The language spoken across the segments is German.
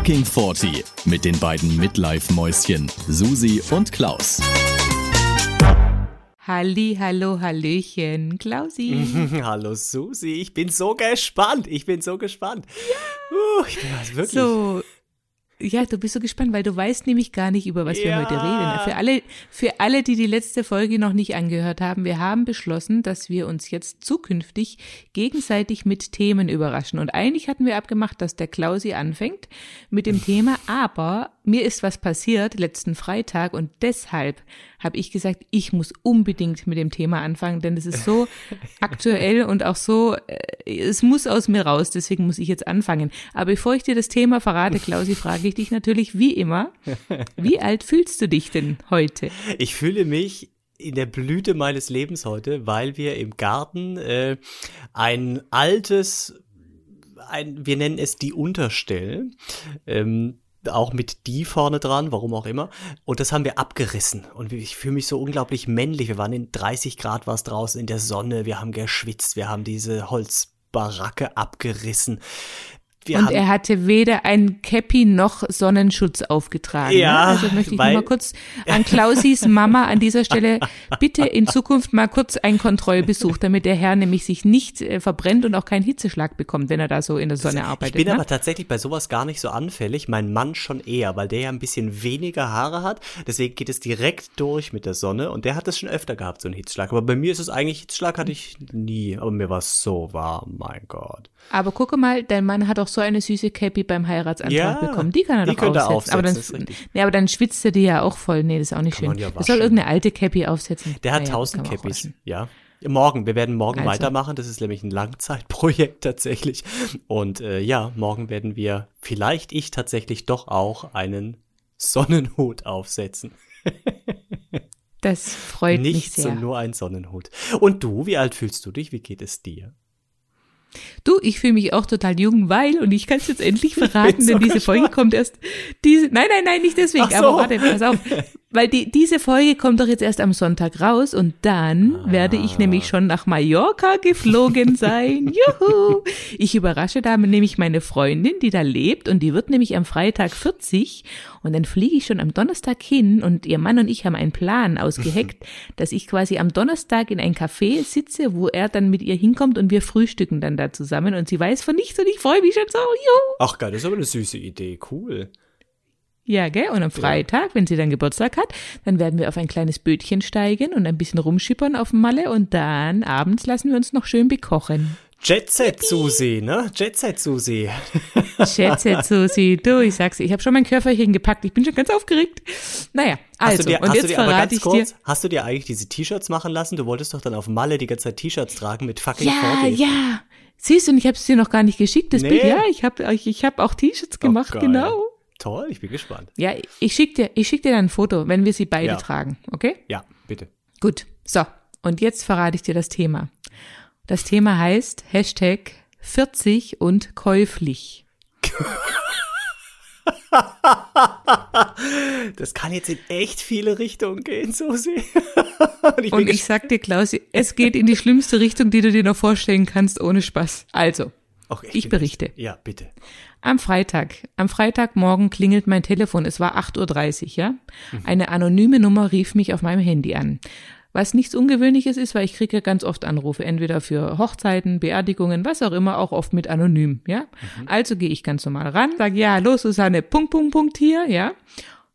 Fucking 40 mit den beiden Midlife-Mäuschen Susi und Klaus. Halli, hallo, hallöchen, Klausi. hallo Susi, ich bin so gespannt. Ich bin so gespannt. Ja. Uh, ich bin also wirklich. So, ja, du bist so gespannt, weil du weißt nämlich gar nicht, über was ja. wir heute reden. Für alle, für alle, die die letzte Folge noch nicht angehört haben, wir haben beschlossen, dass wir uns jetzt zukünftig gegenseitig mit Themen überraschen. Und eigentlich hatten wir abgemacht, dass der Klausi anfängt mit dem Thema, aber mir ist was passiert letzten Freitag und deshalb habe ich gesagt, ich muss unbedingt mit dem Thema anfangen, denn es ist so aktuell und auch so, äh, es muss aus mir raus, deswegen muss ich jetzt anfangen. Aber bevor ich dir das Thema verrate, Klausi, frage ich dich natürlich wie immer, wie alt fühlst du dich denn heute? Ich fühle mich in der Blüte meines Lebens heute, weil wir im Garten äh, ein altes ein, wir nennen es die Unterstell, ähm, auch mit die vorne dran, warum auch immer. Und das haben wir abgerissen. Und ich fühle mich so unglaublich männlich. Wir waren in 30 Grad was draußen in der Sonne. Wir haben geschwitzt. Wir haben diese Holzbaracke abgerissen. Wir und er hatte weder ein Cappy noch Sonnenschutz aufgetragen. Ne? Ja, ne? Also möchte ich weil, mal kurz an Klausis Mama an dieser Stelle bitte in Zukunft mal kurz einen Kontrollbesuch, damit der Herr nämlich sich nicht äh, verbrennt und auch keinen Hitzeschlag bekommt, wenn er da so in der Sonne arbeitet. Ich bin ne? aber tatsächlich bei sowas gar nicht so anfällig. Mein Mann schon eher, weil der ja ein bisschen weniger Haare hat. Deswegen geht es direkt durch mit der Sonne und der hat es schon öfter gehabt, so einen Hitzschlag. Aber bei mir ist es eigentlich, Hitzschlag hatte ich nie. Aber mir war es so warm, mein Gott. Aber gucke mal, dein Mann hat auch so eine süße Cappy beim Heiratsantrag ja, bekommen. Die kann er die doch aufsetzen. aufsetzen. Aber dann, nee, aber dann schwitzt er die ja auch voll. Nee, das ist auch nicht kann schön. Ja das soll irgendeine alte Cappy aufsetzen. Der hat tausend ja, Cappies, ja. Morgen, wir werden morgen also. weitermachen. Das ist nämlich ein Langzeitprojekt tatsächlich. Und äh, ja, morgen werden wir vielleicht ich tatsächlich doch auch einen Sonnenhut aufsetzen. Das freut Nicht mich sehr. Nicht so nur ein Sonnenhut. Und du, wie alt fühlst du dich? Wie geht es dir? Du, ich fühle mich auch total jung, weil, und ich kann es jetzt endlich verraten, denn diese Folge kommt erst, diese, nein, nein, nein, nicht deswegen, so. aber warte, pass auf. Weil die, diese Folge kommt doch jetzt erst am Sonntag raus und dann ah. werde ich nämlich schon nach Mallorca geflogen sein. Juhu! Ich überrasche da nämlich meine Freundin, die da lebt und die wird nämlich am Freitag 40 und dann fliege ich schon am Donnerstag hin und ihr Mann und ich haben einen Plan ausgeheckt, dass ich quasi am Donnerstag in ein Café sitze, wo er dann mit ihr hinkommt und wir frühstücken dann da zusammen und sie weiß von nichts und ich freue mich schon so. Juhu! Ach geil, das ist aber eine süße Idee, cool. Ja, gell? Und am Freitag, wenn sie dann Geburtstag hat, dann werden wir auf ein kleines Bötchen steigen und ein bisschen rumschippern auf dem Malle und dann abends lassen wir uns noch schön bekochen. Jet Set Susi, ne? Jet Set Susi. Jet Set Susi. Du, ich sag's, ich habe schon mein Köfferchen gepackt. Ich bin schon ganz aufgeregt. Naja, also, dir, und jetzt dir, verrate ich kurz, dir. Hast du dir eigentlich diese T-Shirts machen lassen? Du wolltest doch dann auf Malle die ganze Zeit T-Shirts tragen mit fucking Ja, 40. ja. Siehst du, und ich habe es dir noch gar nicht geschickt, das nee. Bild. Ja, ich habe ich hab auch T-Shirts oh, gemacht, oh, genau. Toll, ich bin gespannt. Ja, ich schicke dir, ich schick dir dann ein Foto, wenn wir sie beide ja. tragen, okay? Ja, bitte. Gut, so. Und jetzt verrate ich dir das Thema. Das Thema heißt Hashtag 40 und käuflich. das kann jetzt in echt viele Richtungen gehen, Susi. und ich, und ich sag dir, Klaus, es geht in die schlimmste Richtung, die du dir noch vorstellen kannst, ohne Spaß. Also, okay, ich, ich berichte. Ja, bitte. Am Freitag, am Freitagmorgen klingelt mein Telefon. Es war 8.30 Uhr, ja. Mhm. Eine anonyme Nummer rief mich auf meinem Handy an. Was nichts Ungewöhnliches ist, weil ich kriege ganz oft Anrufe, entweder für Hochzeiten, Beerdigungen, was auch immer, auch oft mit anonym, ja. Mhm. Also gehe ich ganz normal ran, sage, ja, hallo Susanne, Punkt, Punkt, Punkt hier, ja.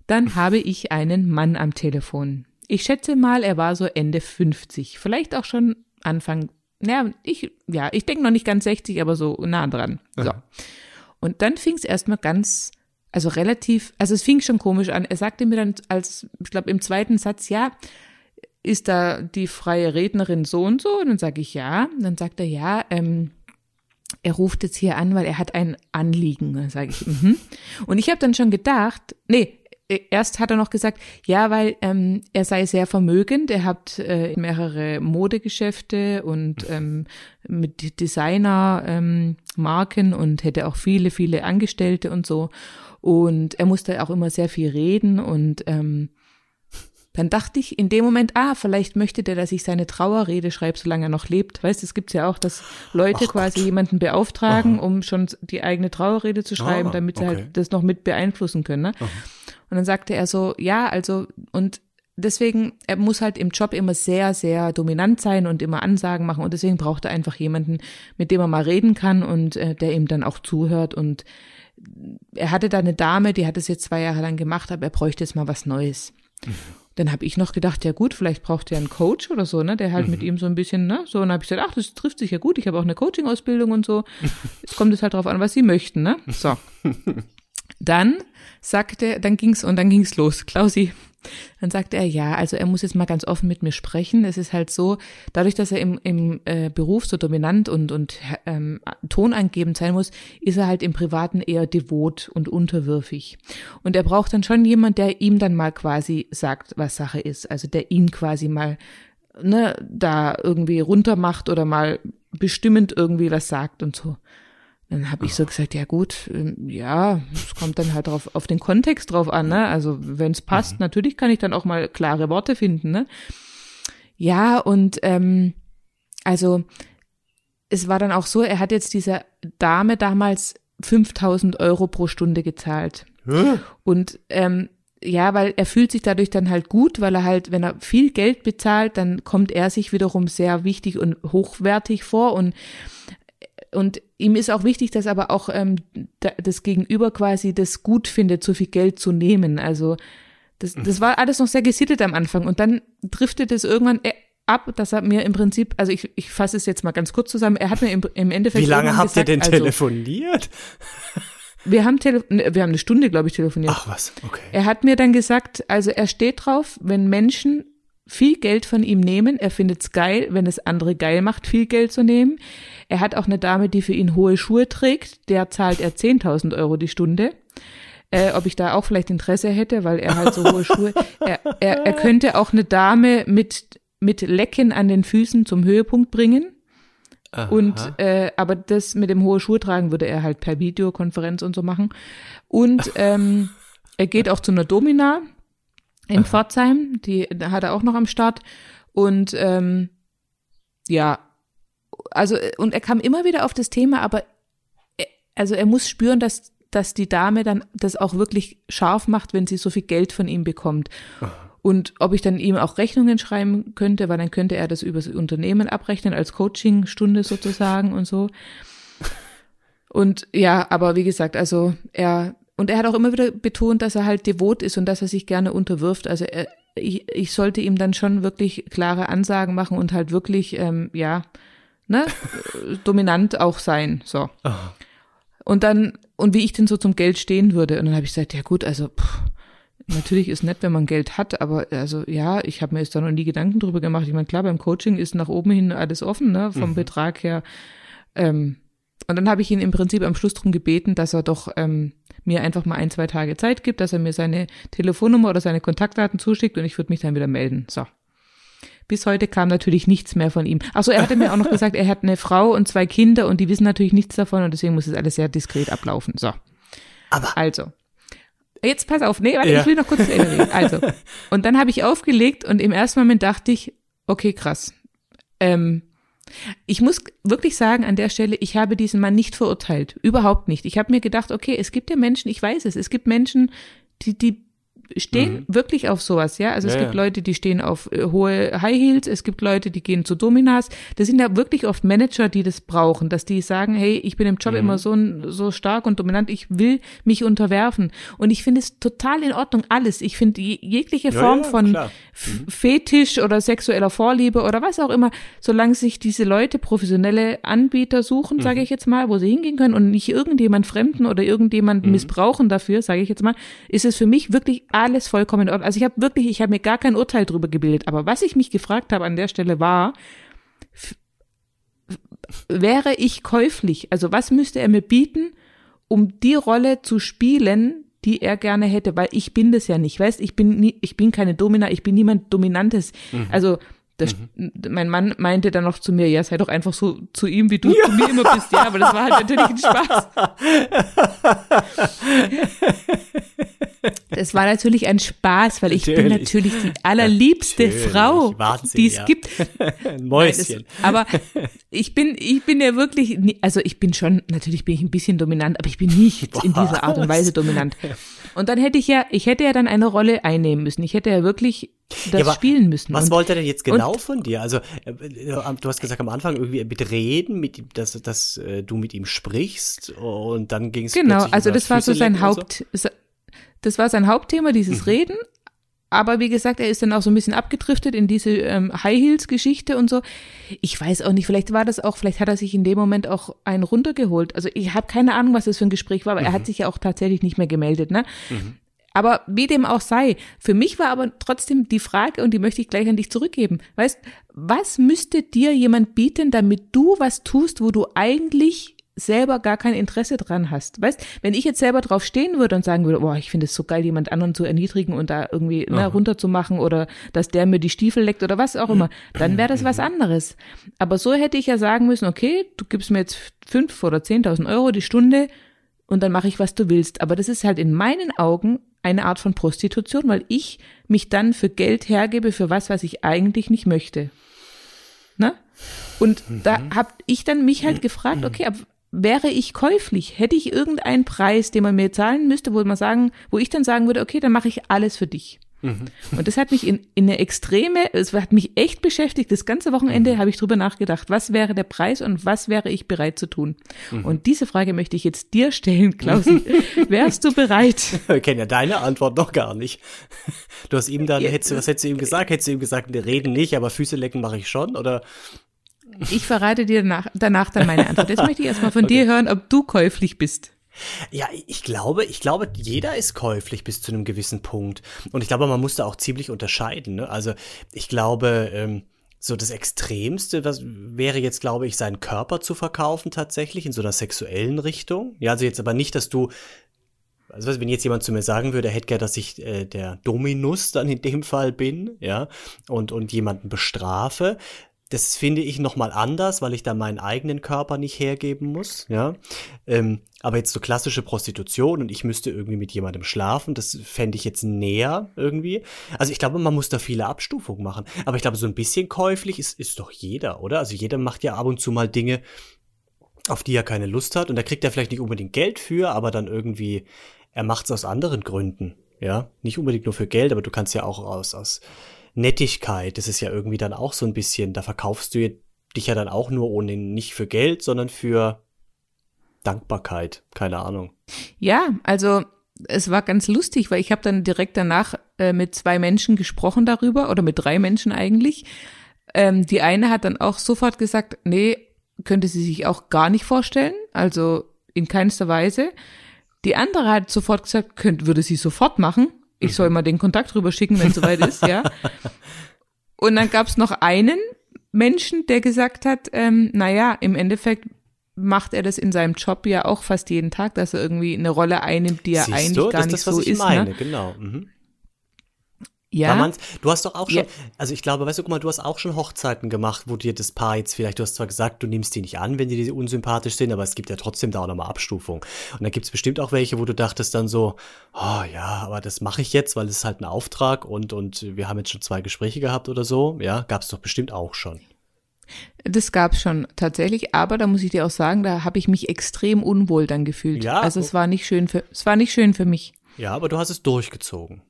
Dann habe ich einen Mann am Telefon. Ich schätze mal, er war so Ende 50, vielleicht auch schon Anfang, naja, ich, ja, ich denke noch nicht ganz 60, aber so nah dran. So. Und dann fing es erstmal ganz, also relativ, also es fing schon komisch an. Er sagte mir dann als, ich glaube, im zweiten Satz, ja, ist da die freie Rednerin so und so? Und dann sage ich ja. Und dann sagt er, ja, ähm, er ruft jetzt hier an, weil er hat ein Anliegen. Dann sage ich, mhm. Und ich habe dann schon gedacht, nee, erst hat er noch gesagt, ja, weil ähm, er sei sehr vermögend, er hat äh, mehrere Modegeschäfte und ähm, mit Designer ähm, Marken und hätte auch viele, viele Angestellte und so. Und er musste auch immer sehr viel reden und ähm, dann dachte ich in dem Moment, ah, vielleicht möchte der, dass ich seine Trauerrede schreibe, solange er noch lebt. Weißt du, es gibt's ja auch, dass Leute Ach quasi Gott. jemanden beauftragen, Aha. um schon die eigene Trauerrede zu schreiben, Ah, damit sie okay. halt das noch mit beeinflussen können. Ne? Und dann sagte er so, ja, also, und deswegen, er muss halt im Job immer sehr, sehr dominant sein und immer Ansagen machen und deswegen braucht er einfach jemanden, mit dem er mal reden kann und äh, der ihm dann auch zuhört und er hatte da eine Dame, die hat es jetzt zwei Jahre lang gemacht, aber er bräuchte jetzt mal was Neues. Dann habe ich noch gedacht, ja gut, vielleicht braucht er einen Coach oder so, ne, der halt mit ihm so ein bisschen, ne, so, und dann habe ich gesagt, ach, das trifft sich ja gut, ich habe auch eine Coaching-Ausbildung und so. Jetzt kommt es halt drauf an, was sie möchten, ne? So. Dann sagte, dann ging's und dann ging's los. Klausi, dann sagte er, ja, also er muss jetzt mal ganz offen mit mir sprechen. Es ist halt so, dadurch, dass er im, im äh, Beruf so dominant und, und ähm, tonangebend sein muss, ist er halt im Privaten eher devot und unterwürfig. Und er braucht dann schon jemand, der ihm dann mal quasi sagt, was Sache ist. Also der ihn quasi mal ne, da irgendwie runtermacht oder mal bestimmend irgendwie was sagt und so. Dann habe ich so gesagt, ja gut, ähm, ja, es kommt dann halt drauf, auf den Kontext drauf an, ne? Also wenn es passt, natürlich kann ich dann auch mal klare Worte finden, ne? Ja, und ähm, also es war dann auch so, er hat jetzt dieser Dame damals 5000 Euro pro Stunde gezahlt. Hä? Und ähm, ja, weil er fühlt sich dadurch dann halt gut, weil er halt, wenn er viel Geld bezahlt, dann kommt er sich wiederum sehr wichtig und hochwertig vor und und ihm ist auch wichtig, dass aber auch ähm, da- das Gegenüber quasi das gut findet, so viel Geld zu nehmen. Also das, das war alles noch sehr gesittet am Anfang und dann driftet es irgendwann äh, ab, dass er mir im Prinzip, also ich, ich fasse es jetzt mal ganz kurz zusammen, er hat mir im, im Endeffekt Wie lange habt ihr gesagt, denn also, telefoniert? Wir haben, tele ne, wir haben eine Stunde, glaube ich, telefoniert. Ach was, okay. Er hat mir dann gesagt, also er steht drauf, wenn Menschen viel Geld von ihm nehmen, er findet's geil, wenn es andere geil macht, viel Geld zu nehmen. Er hat auch eine Dame, die für ihn hohe Schuhe trägt, der zahlt er 10.000 Euro die Stunde. Äh, ob ich da auch vielleicht Interesse hätte, weil er halt so hohe Schuhe. Er, er, er könnte auch eine Dame mit, mit Lecken an den Füßen zum Höhepunkt bringen. Und Aha. äh, aber das mit dem hohe Schuhe tragen würde er halt per Videokonferenz und so machen. Und ähm, er geht auch zu einer Domina in Pforzheim, die da hat er auch noch am Start. Und ähm, ja, also äh, und er kam immer wieder auf das Thema, aber äh, also er muss spüren, dass dass die Dame dann das auch wirklich scharf macht, wenn sie so viel Geld von ihm bekommt. Und ob ich dann ihm auch Rechnungen schreiben könnte, weil dann könnte er das über das Unternehmen abrechnen als Coachingstunde sozusagen und so. Und ja, aber wie gesagt, also er und er hat auch immer wieder betont, dass er halt devot ist und dass er sich gerne unterwirft. Also er, ich, ich sollte ihm dann schon wirklich klare Ansagen machen und halt wirklich, ähm, ja, ne, dominant auch sein. So. Aha. Und dann, und wie ich denn so zum Geld stehen würde. Und dann habe ich gesagt, ja gut, also pff, natürlich ist nett, wenn man Geld hat, aber also ja, ich habe mir jetzt da noch nie Gedanken drüber gemacht. Ich meine, klar, beim Coaching ist nach oben hin alles offen, ne, vom Betrag her. Ähm, und dann habe ich ihn im Prinzip am Schluss drum gebeten, dass er doch ähm, mir einfach mal ein, zwei Tage Zeit gibt, dass er mir seine Telefonnummer oder seine Kontaktdaten zuschickt und ich würde mich dann wieder melden. So. Bis heute kam natürlich nichts mehr von ihm. Achso, er hatte mir auch noch gesagt, er hat eine Frau und zwei Kinder und die wissen natürlich nichts davon und deswegen muss es alles sehr diskret ablaufen. So. Aber Also. Jetzt pass auf, nee, warte, Ja. ich will noch kurz zu Ende reden. Also. Und dann habe ich aufgelegt und im ersten Moment dachte ich, okay, krass. Ähm, ich muss wirklich sagen, an der Stelle, ich habe diesen Mann nicht verurteilt. Überhaupt nicht. Ich habe mir gedacht, okay, es gibt ja Menschen, ich weiß es, es gibt Menschen, die, die stehen wirklich auf sowas, ja. Also es Mhm. Ja, gibt ja. Leute, die stehen auf äh, hohe High Heels, es gibt Leute, die gehen zu Dominas. Das sind ja wirklich oft Manager, die das brauchen, dass die sagen, hey, ich bin im Mhm. Job immer so, so stark und dominant, ich will mich unterwerfen. Und ich finde es total in Ordnung, alles. Ich finde je- jegliche Form ja, von. F- Fetisch oder sexueller Vorliebe oder was auch immer, solange sich diese Leute professionelle Anbieter suchen, sage ich jetzt mal, wo sie hingehen können und nicht irgendjemand Fremden oder irgendjemanden missbrauchen dafür, sage ich jetzt mal, ist es für mich wirklich alles vollkommen in Ordnung. Also ich habe wirklich, ich habe mir gar kein Urteil drüber gebildet. Aber was ich mich gefragt habe an der Stelle war, wäre ich käuflich? Also was müsste er mir bieten, um die Rolle zu spielen, die er gerne hätte, weil ich bin das ja nicht, weißt, ich bin nie, ich bin keine Domina, ich bin niemand Dominantes. Also das, mein Mann meinte dann noch zu mir, ja, sei doch einfach so zu ihm, wie du zu mir immer bist, ja, aber das war halt natürlich ein Spaß. Das war natürlich ein Spaß, weil ich bin natürlich die allerliebste Natürlich. Frau, die es ja. gibt. Ein Mäuschen. Das, aber ich bin, ich bin ja wirklich, also ich bin schon, natürlich bin ich ein bisschen dominant, aber ich bin nicht in dieser Art und Weise dominant. Und dann hätte ich ja, ich hätte ja dann eine Rolle einnehmen müssen. Ich hätte ja wirklich das Ja, spielen müssen. Was und, wollte er denn jetzt genau von dir? Also, äh, du hast gesagt am Anfang irgendwie mit Reden, mit ihm, dass, dass äh, du mit ihm sprichst und dann ging es Genau, also das war so sein Haupt. Haupt, das war sein Hauptthema, dieses Mhm. Reden. Aber wie gesagt, er ist dann auch so ein bisschen abgedriftet in diese ähm, High Heels Geschichte und so. Ich weiß auch nicht, vielleicht war das auch, vielleicht hat er sich in dem Moment auch einen runtergeholt. Also ich habe keine Ahnung, was das für ein Gespräch war, aber er Mhm. hat sich ja auch tatsächlich nicht mehr gemeldet, ne? Aber wie dem auch sei, für mich war aber trotzdem die Frage, und die möchte ich gleich an dich zurückgeben. Weißt, was müsste dir jemand bieten, damit du was tust, wo du eigentlich selber gar kein Interesse dran hast? Weißt, wenn ich jetzt selber drauf stehen würde und sagen würde, boah, ich finde es so geil, jemand anderen zu erniedrigen und da irgendwie ne, runterzumachen oder dass der mir die Stiefel leckt oder was auch immer, dann wäre das was anderes. Aber so hätte ich ja sagen müssen, okay, du gibst mir jetzt fünf oder zehntausend Euro die Stunde, und dann mache ich, was du willst. Aber das ist halt in meinen Augen eine Art von Prostitution, weil ich mich dann für Geld hergebe für was, was ich eigentlich nicht möchte. Ne? Und da habe ich dann mich halt gefragt, okay, ab, wäre ich käuflich, hätte ich irgendeinen Preis, den man mir zahlen müsste, wo man sagen, wo ich dann sagen würde, okay, dann mache ich alles für dich. Und das hat mich in, in eine extreme, es hat mich echt beschäftigt. Das ganze Wochenende habe ich drüber nachgedacht, was wäre der Preis und was wäre ich bereit zu tun? Und diese Frage möchte ich jetzt dir stellen, Klausi. Wärst du bereit? Wir kennen ja deine Antwort noch gar nicht. Du hast ihm dann, Ja, hättest, was hättest du ihm gesagt? Hättest du ihm gesagt, wir reden nicht, aber Füße lecken mache ich schon? Oder? Ich verrate dir danach, danach dann meine Antwort. Jetzt möchte ich erstmal von dir hören, ob du käuflich bist. Ja, ich glaube, ich glaube, jeder ist käuflich bis zu einem gewissen Punkt. Und ich glaube, man muss da auch ziemlich unterscheiden. Ne? Also ich glaube, ähm, so das Extremste, was wäre jetzt, glaube ich, seinen Körper zu verkaufen tatsächlich in so einer sexuellen Richtung. Ja, also jetzt aber nicht, dass du also wenn jetzt jemand zu mir sagen würde, er hätte gern, dass ich äh, der Dominus dann in dem Fall bin, ja, und, und jemanden bestrafe, das finde ich nochmal anders, weil ich da meinen eigenen Körper nicht hergeben muss, ja. Ähm, aber jetzt so klassische Prostitution und ich müsste irgendwie mit jemandem schlafen, das fände ich jetzt näher irgendwie. Also ich glaube, man muss da viele Abstufungen machen. Aber ich glaube, so ein bisschen käuflich ist, ist doch jeder, oder? Also jeder macht ja ab und zu mal Dinge, auf die er keine Lust hat und da kriegt er vielleicht nicht unbedingt Geld für, aber dann irgendwie, er macht es aus anderen Gründen, ja, nicht unbedingt nur für Geld, aber du kannst ja auch aus, aus Nettigkeit, das ist ja irgendwie dann auch so ein bisschen, da verkaufst du dich ja dann auch nur ohne, nicht für Geld, sondern für Dankbarkeit, keine Ahnung. Ja, also es war ganz lustig, weil ich habe dann direkt danach äh, mit zwei Menschen gesprochen darüber oder mit drei Menschen eigentlich. Ähm, die eine hat dann auch sofort gesagt, nee, könnte sie sich auch gar nicht vorstellen, also in keinster Weise. Die andere hat sofort gesagt, könnte, würde sie sofort machen. Ich soll mal den Kontakt rüber schicken, wenn es soweit ist, ja. Und dann gab es noch einen Menschen, der gesagt hat, ähm, naja, im Endeffekt macht er das in seinem Job ja auch fast jeden Tag, dass er irgendwie eine Rolle einnimmt, die ja Siehst eigentlich du? gar das nicht ist das, was so ich ist. meine, Ne? genau. Mhm. Ja, man's- du hast doch auch schon, Ja. also ich glaube, weißt du, guck mal, du hast auch schon Hochzeiten gemacht, wo dir das Paar jetzt vielleicht, du hast zwar gesagt, du nimmst die nicht an, wenn die dir unsympathisch sind, aber es gibt ja trotzdem da auch nochmal Abstufung. Und da gibt's bestimmt auch welche, wo du dachtest dann so, oh ja, aber das mache ich jetzt, weil es ist halt ein Auftrag und, und wir haben jetzt schon zwei Gespräche gehabt oder so. Ja, gab's doch bestimmt auch schon. das gab's schon tatsächlich, aber da muss ich dir auch sagen, da habe ich mich extrem unwohl dann gefühlt. Ja, also es war nicht schön für, es war nicht schön für mich. Ja, aber du hast es durchgezogen.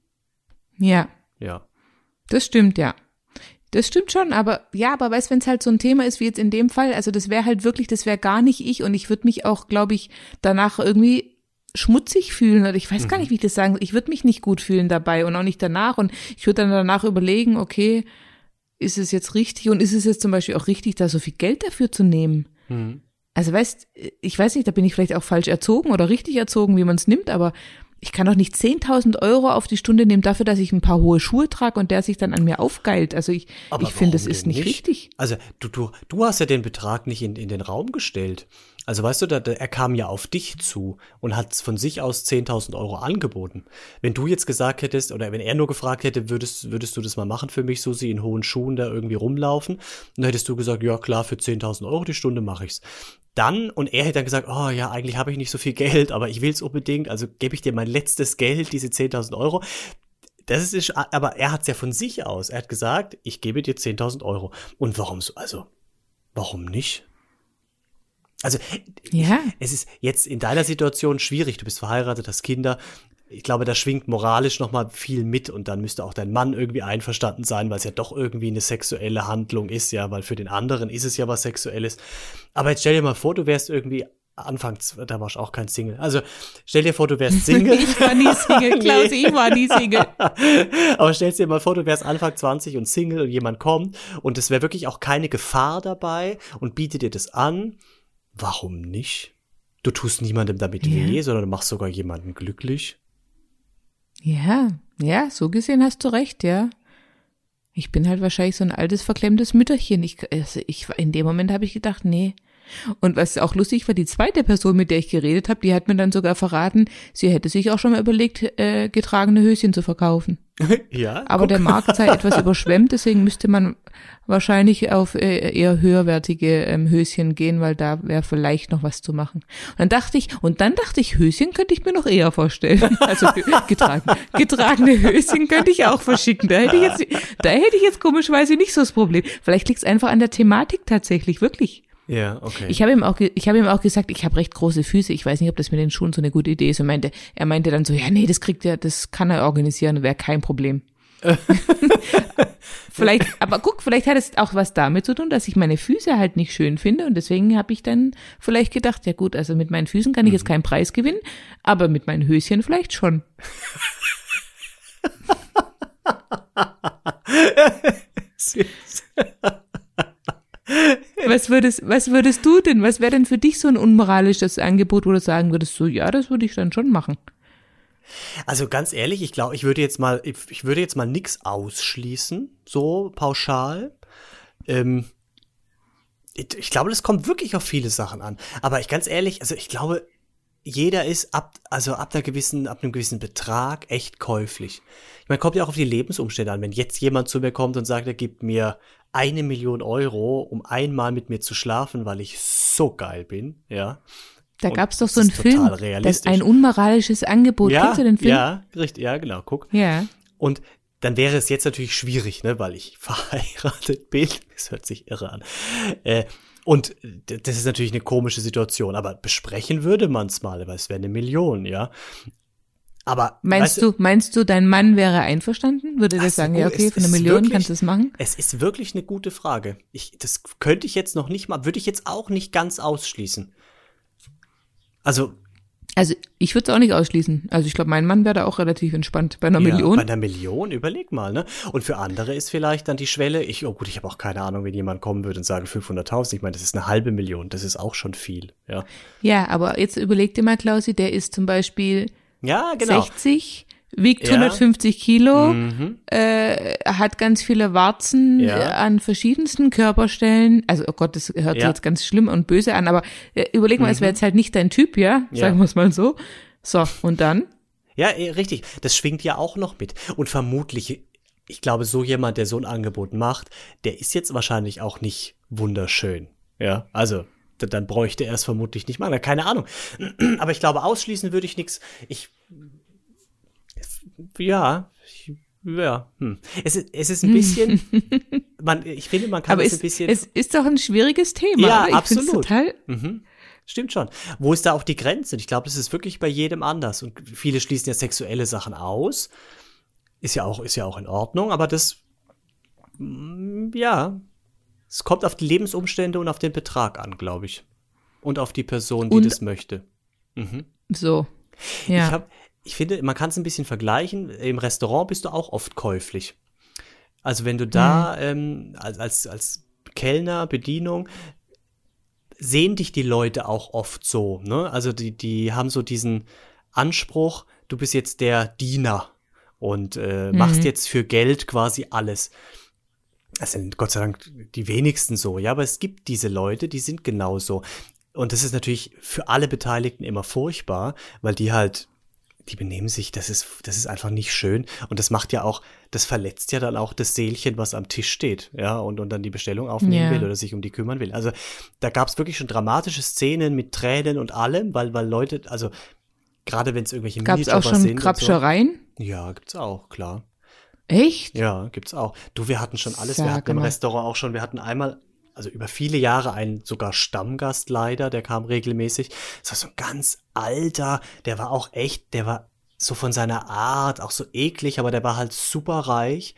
Ja, Ja. das stimmt, ja. Das stimmt schon, aber ja, aber weißt, wenn es halt so ein Thema ist wie jetzt in dem Fall, also das wäre halt wirklich, das wäre gar nicht ich und ich würde mich auch, glaube ich, danach irgendwie schmutzig fühlen oder ich weiß gar nicht, wie ich das sagen soll. Ich würde mich nicht gut fühlen dabei und auch nicht danach und ich würde dann danach überlegen, okay, ist es jetzt richtig und ist es jetzt zum Beispiel auch richtig, da so viel Geld dafür zu nehmen? Mhm. Also weißt, ich weiß nicht, da bin ich vielleicht auch falsch erzogen oder richtig erzogen, wie man es nimmt, aber ich kann doch nicht 10.000 Euro auf die Stunde nehmen dafür, dass ich ein paar hohe Schuhe trage und der sich dann an mir aufgeilt. Also ich, Aber ich finde, das ist denn nicht, richtig. Also du, du, du hast ja den Betrag nicht in, in den Raum gestellt. Also weißt du, da, da, er kam ja auf dich zu und hat von sich aus 10.000 Euro angeboten. Wenn du jetzt gesagt hättest, oder wenn er nur gefragt hätte, würdest, würdest du das mal machen für mich, Susi, in hohen Schuhen da irgendwie rumlaufen? dann hättest du gesagt, ja klar, für 10.000 Euro die Stunde mache ich's. Dann, und er hätte dann gesagt, oh ja, eigentlich habe ich nicht so viel Geld, aber ich will's unbedingt, also gebe ich dir mein letztes Geld, diese 10.000 Euro. Das ist, aber er hat's ja von sich aus. Er hat gesagt, ich gebe dir 10.000 Euro. Und warum so, also, warum nicht? Also, ja. es ist jetzt in deiner Situation schwierig. Du bist verheiratet, hast Kinder. Ich glaube, da schwingt moralisch noch mal viel mit und dann müsste auch dein Mann irgendwie einverstanden sein, weil es ja doch irgendwie eine sexuelle Handlung ist, ja, weil für den anderen ist es ja was Sexuelles. Aber jetzt stell dir mal vor, du wärst irgendwie Anfangs, da warst du auch kein Single. Also stell dir vor, du wärst Single. ich war nie Single, Klaus, ich war nie Single. Aber stell dir mal vor, du wärst Anfang 20 und Single und jemand kommt und es wäre wirklich auch keine Gefahr dabei und bietet dir das an Warum nicht? Du tust niemandem damit ja. weh, sondern du machst sogar jemanden glücklich. Ja, ja, so gesehen hast du recht, ja. Ich bin halt wahrscheinlich so ein altes, verklemmtes Mütterchen. Ich, also ich, in dem Moment habe ich gedacht, nee, und was auch lustig war, die zweite Person, mit der ich geredet habe, die hat mir dann sogar verraten, sie hätte sich auch schon mal überlegt, äh, getragene Höschen zu verkaufen. ja. Aber guck. der Markt sei etwas überschwemmt, deswegen müsste man wahrscheinlich auf äh, eher höherwertige ähm, Höschen gehen, weil da wäre vielleicht noch was zu machen. Und dann dachte ich, und dann dachte ich, Höschen könnte ich mir noch eher vorstellen. Also getragen, getragene Höschen könnte ich auch verschicken. Da hätte ich jetzt, da hätte ich jetzt komischerweise nicht so das Problem. Vielleicht liegt es einfach an der Thematik tatsächlich, wirklich. Ja, okay. Ich habe ihm auch, ich habe ihm auch gesagt, ich habe recht große Füße. Ich weiß nicht, ob das mit den Schuhen so eine gute Idee ist. Und meinte, er meinte dann so, ja, nee, das kriegt er, das kann er organisieren, wäre kein Problem. vielleicht, aber guck, vielleicht hat es auch was damit zu tun, dass ich meine Füße halt nicht schön finde und deswegen habe ich dann vielleicht gedacht, ja gut, also mit meinen Füßen kann ich jetzt mhm. keinen Preis gewinnen, aber mit meinen Höschen vielleicht schon. was würdest, was würdest du denn, was wäre denn für dich so ein unmoralisches Angebot, wo du sagen würdest, so, ja, das würde ich dann schon machen? Also ganz ehrlich, ich glaube, ich würde jetzt mal, ich würde jetzt mal nix ausschließen, so pauschal. Ähm, ich, ich glaube, das kommt wirklich auf viele Sachen an. Aber ich ganz ehrlich, also ich glaube, jeder ist ab, also ab einer gewissen, ab einem gewissen Betrag echt käuflich. Ich meine, kommt ja auch auf die Lebensumstände an. Wenn jetzt jemand zu mir kommt und sagt, er gibt mir eine Million Euro, um einmal mit mir zu schlafen, weil ich so geil bin, ja. Da gab es doch so einen Film, das ein unmoralisches Angebot. Ja, Kennst du den Film? Ja, richtig, ja, genau, guck. Ja. Und dann wäre es jetzt natürlich schwierig, ne, weil ich verheiratet bin. Das hört sich irre an. Äh, und das ist natürlich eine komische Situation, aber besprechen würde man es mal, weil es wäre eine Million, ja. Aber meinst du, meinst du, dein Mann wäre einverstanden? Würde der sagen, ja, okay, für eine Million wirklich, kannst du es machen? Es ist wirklich eine gute Frage. Ich, das könnte ich jetzt noch nicht mal, würde ich jetzt auch nicht ganz ausschließen. Also. Also ich würde es auch nicht ausschließen. Also ich glaube, mein Mann wäre da auch relativ entspannt. Bei einer ja, Million. Bei einer Million, überleg mal, ne? Und für andere ist vielleicht dann die Schwelle, ich, oh gut, ich habe auch keine Ahnung, wenn jemand kommen würde und sage 500.000. Ich meine, das ist eine halbe Million, das ist auch schon viel, ja. Ja, aber jetzt überleg dir mal, Klausi, der ist zum Beispiel ja, genau. 60, wiegt ja. 150 Kilo, mhm. äh, hat ganz viele Warzen ja. äh, an verschiedensten Körperstellen. Also, oh Gott, das hört sich jetzt ganz schlimm und böse an, aber äh, überleg mal, mhm. es wäre jetzt halt nicht dein Typ, ja? Sagen wir es mal so. So, und dann? Ja, eh, richtig. Das schwingt ja auch noch mit. Und vermutlich, ich glaube, so jemand, der so ein Angebot macht, der ist jetzt wahrscheinlich auch nicht wunderschön. Ja, also dann bräuchte er es vermutlich nicht machen. Keine Ahnung. Aber ich glaube, ausschließen würde ich nichts. Ich ja, ich, ja, hm. es, ist, es ist ein bisschen, man, ich finde, man kann Aber es ein bisschen. Es ist doch ein schwieriges Thema. Ja, absolut. Total mhm. Stimmt schon. Wo ist da auch die Grenze? Ich glaube, das ist wirklich bei jedem anders. Und viele schließen ja sexuelle Sachen aus. Ist ja auch, ist ja auch in Ordnung, aber das, mm, ja, es kommt auf die Lebensumstände und auf den Betrag an, glaube ich. Und auf die Person, die und das möchte. Mhm. So. Ja. Ich habe ich finde, man kann es ein bisschen vergleichen. Im Restaurant bist du auch oft käuflich. Also wenn du da mhm. ähm, als, als Kellner, Bedienung, sehen dich die Leute auch oft so. Ne? Also die, die haben so diesen Anspruch, du bist jetzt der Diener und äh, mhm. machst jetzt für Geld quasi alles. Das sind Gott sei Dank die wenigsten so, ja, aber es gibt diese Leute, die sind genauso. Und das ist natürlich für alle Beteiligten immer furchtbar, weil die halt, die benehmen sich, das ist, das ist einfach nicht schön. Und das macht ja auch, das verletzt ja dann auch das Seelchen, was am Tisch steht, ja, und, und dann die Bestellung aufnehmen Ja. will oder sich um die kümmern will. Also da gab es wirklich schon dramatische Szenen mit Tränen und allem, weil, weil Leute, also gerade wenn es irgendwelche Gab es auch Minijobber schon sind und Krabschereien? So. Ja, gibt's auch, klar. Echt? Ja, gibt's auch. Du, wir hatten schon alles. wir Sag hatten im mal. Restaurant auch schon, wir hatten einmal, also über viele Jahre einen sogar Stammgast leider, der kam regelmäßig. Das war so ein ganz alter, der war auch echt, der war so von seiner Art auch so eklig, aber der war halt super reich.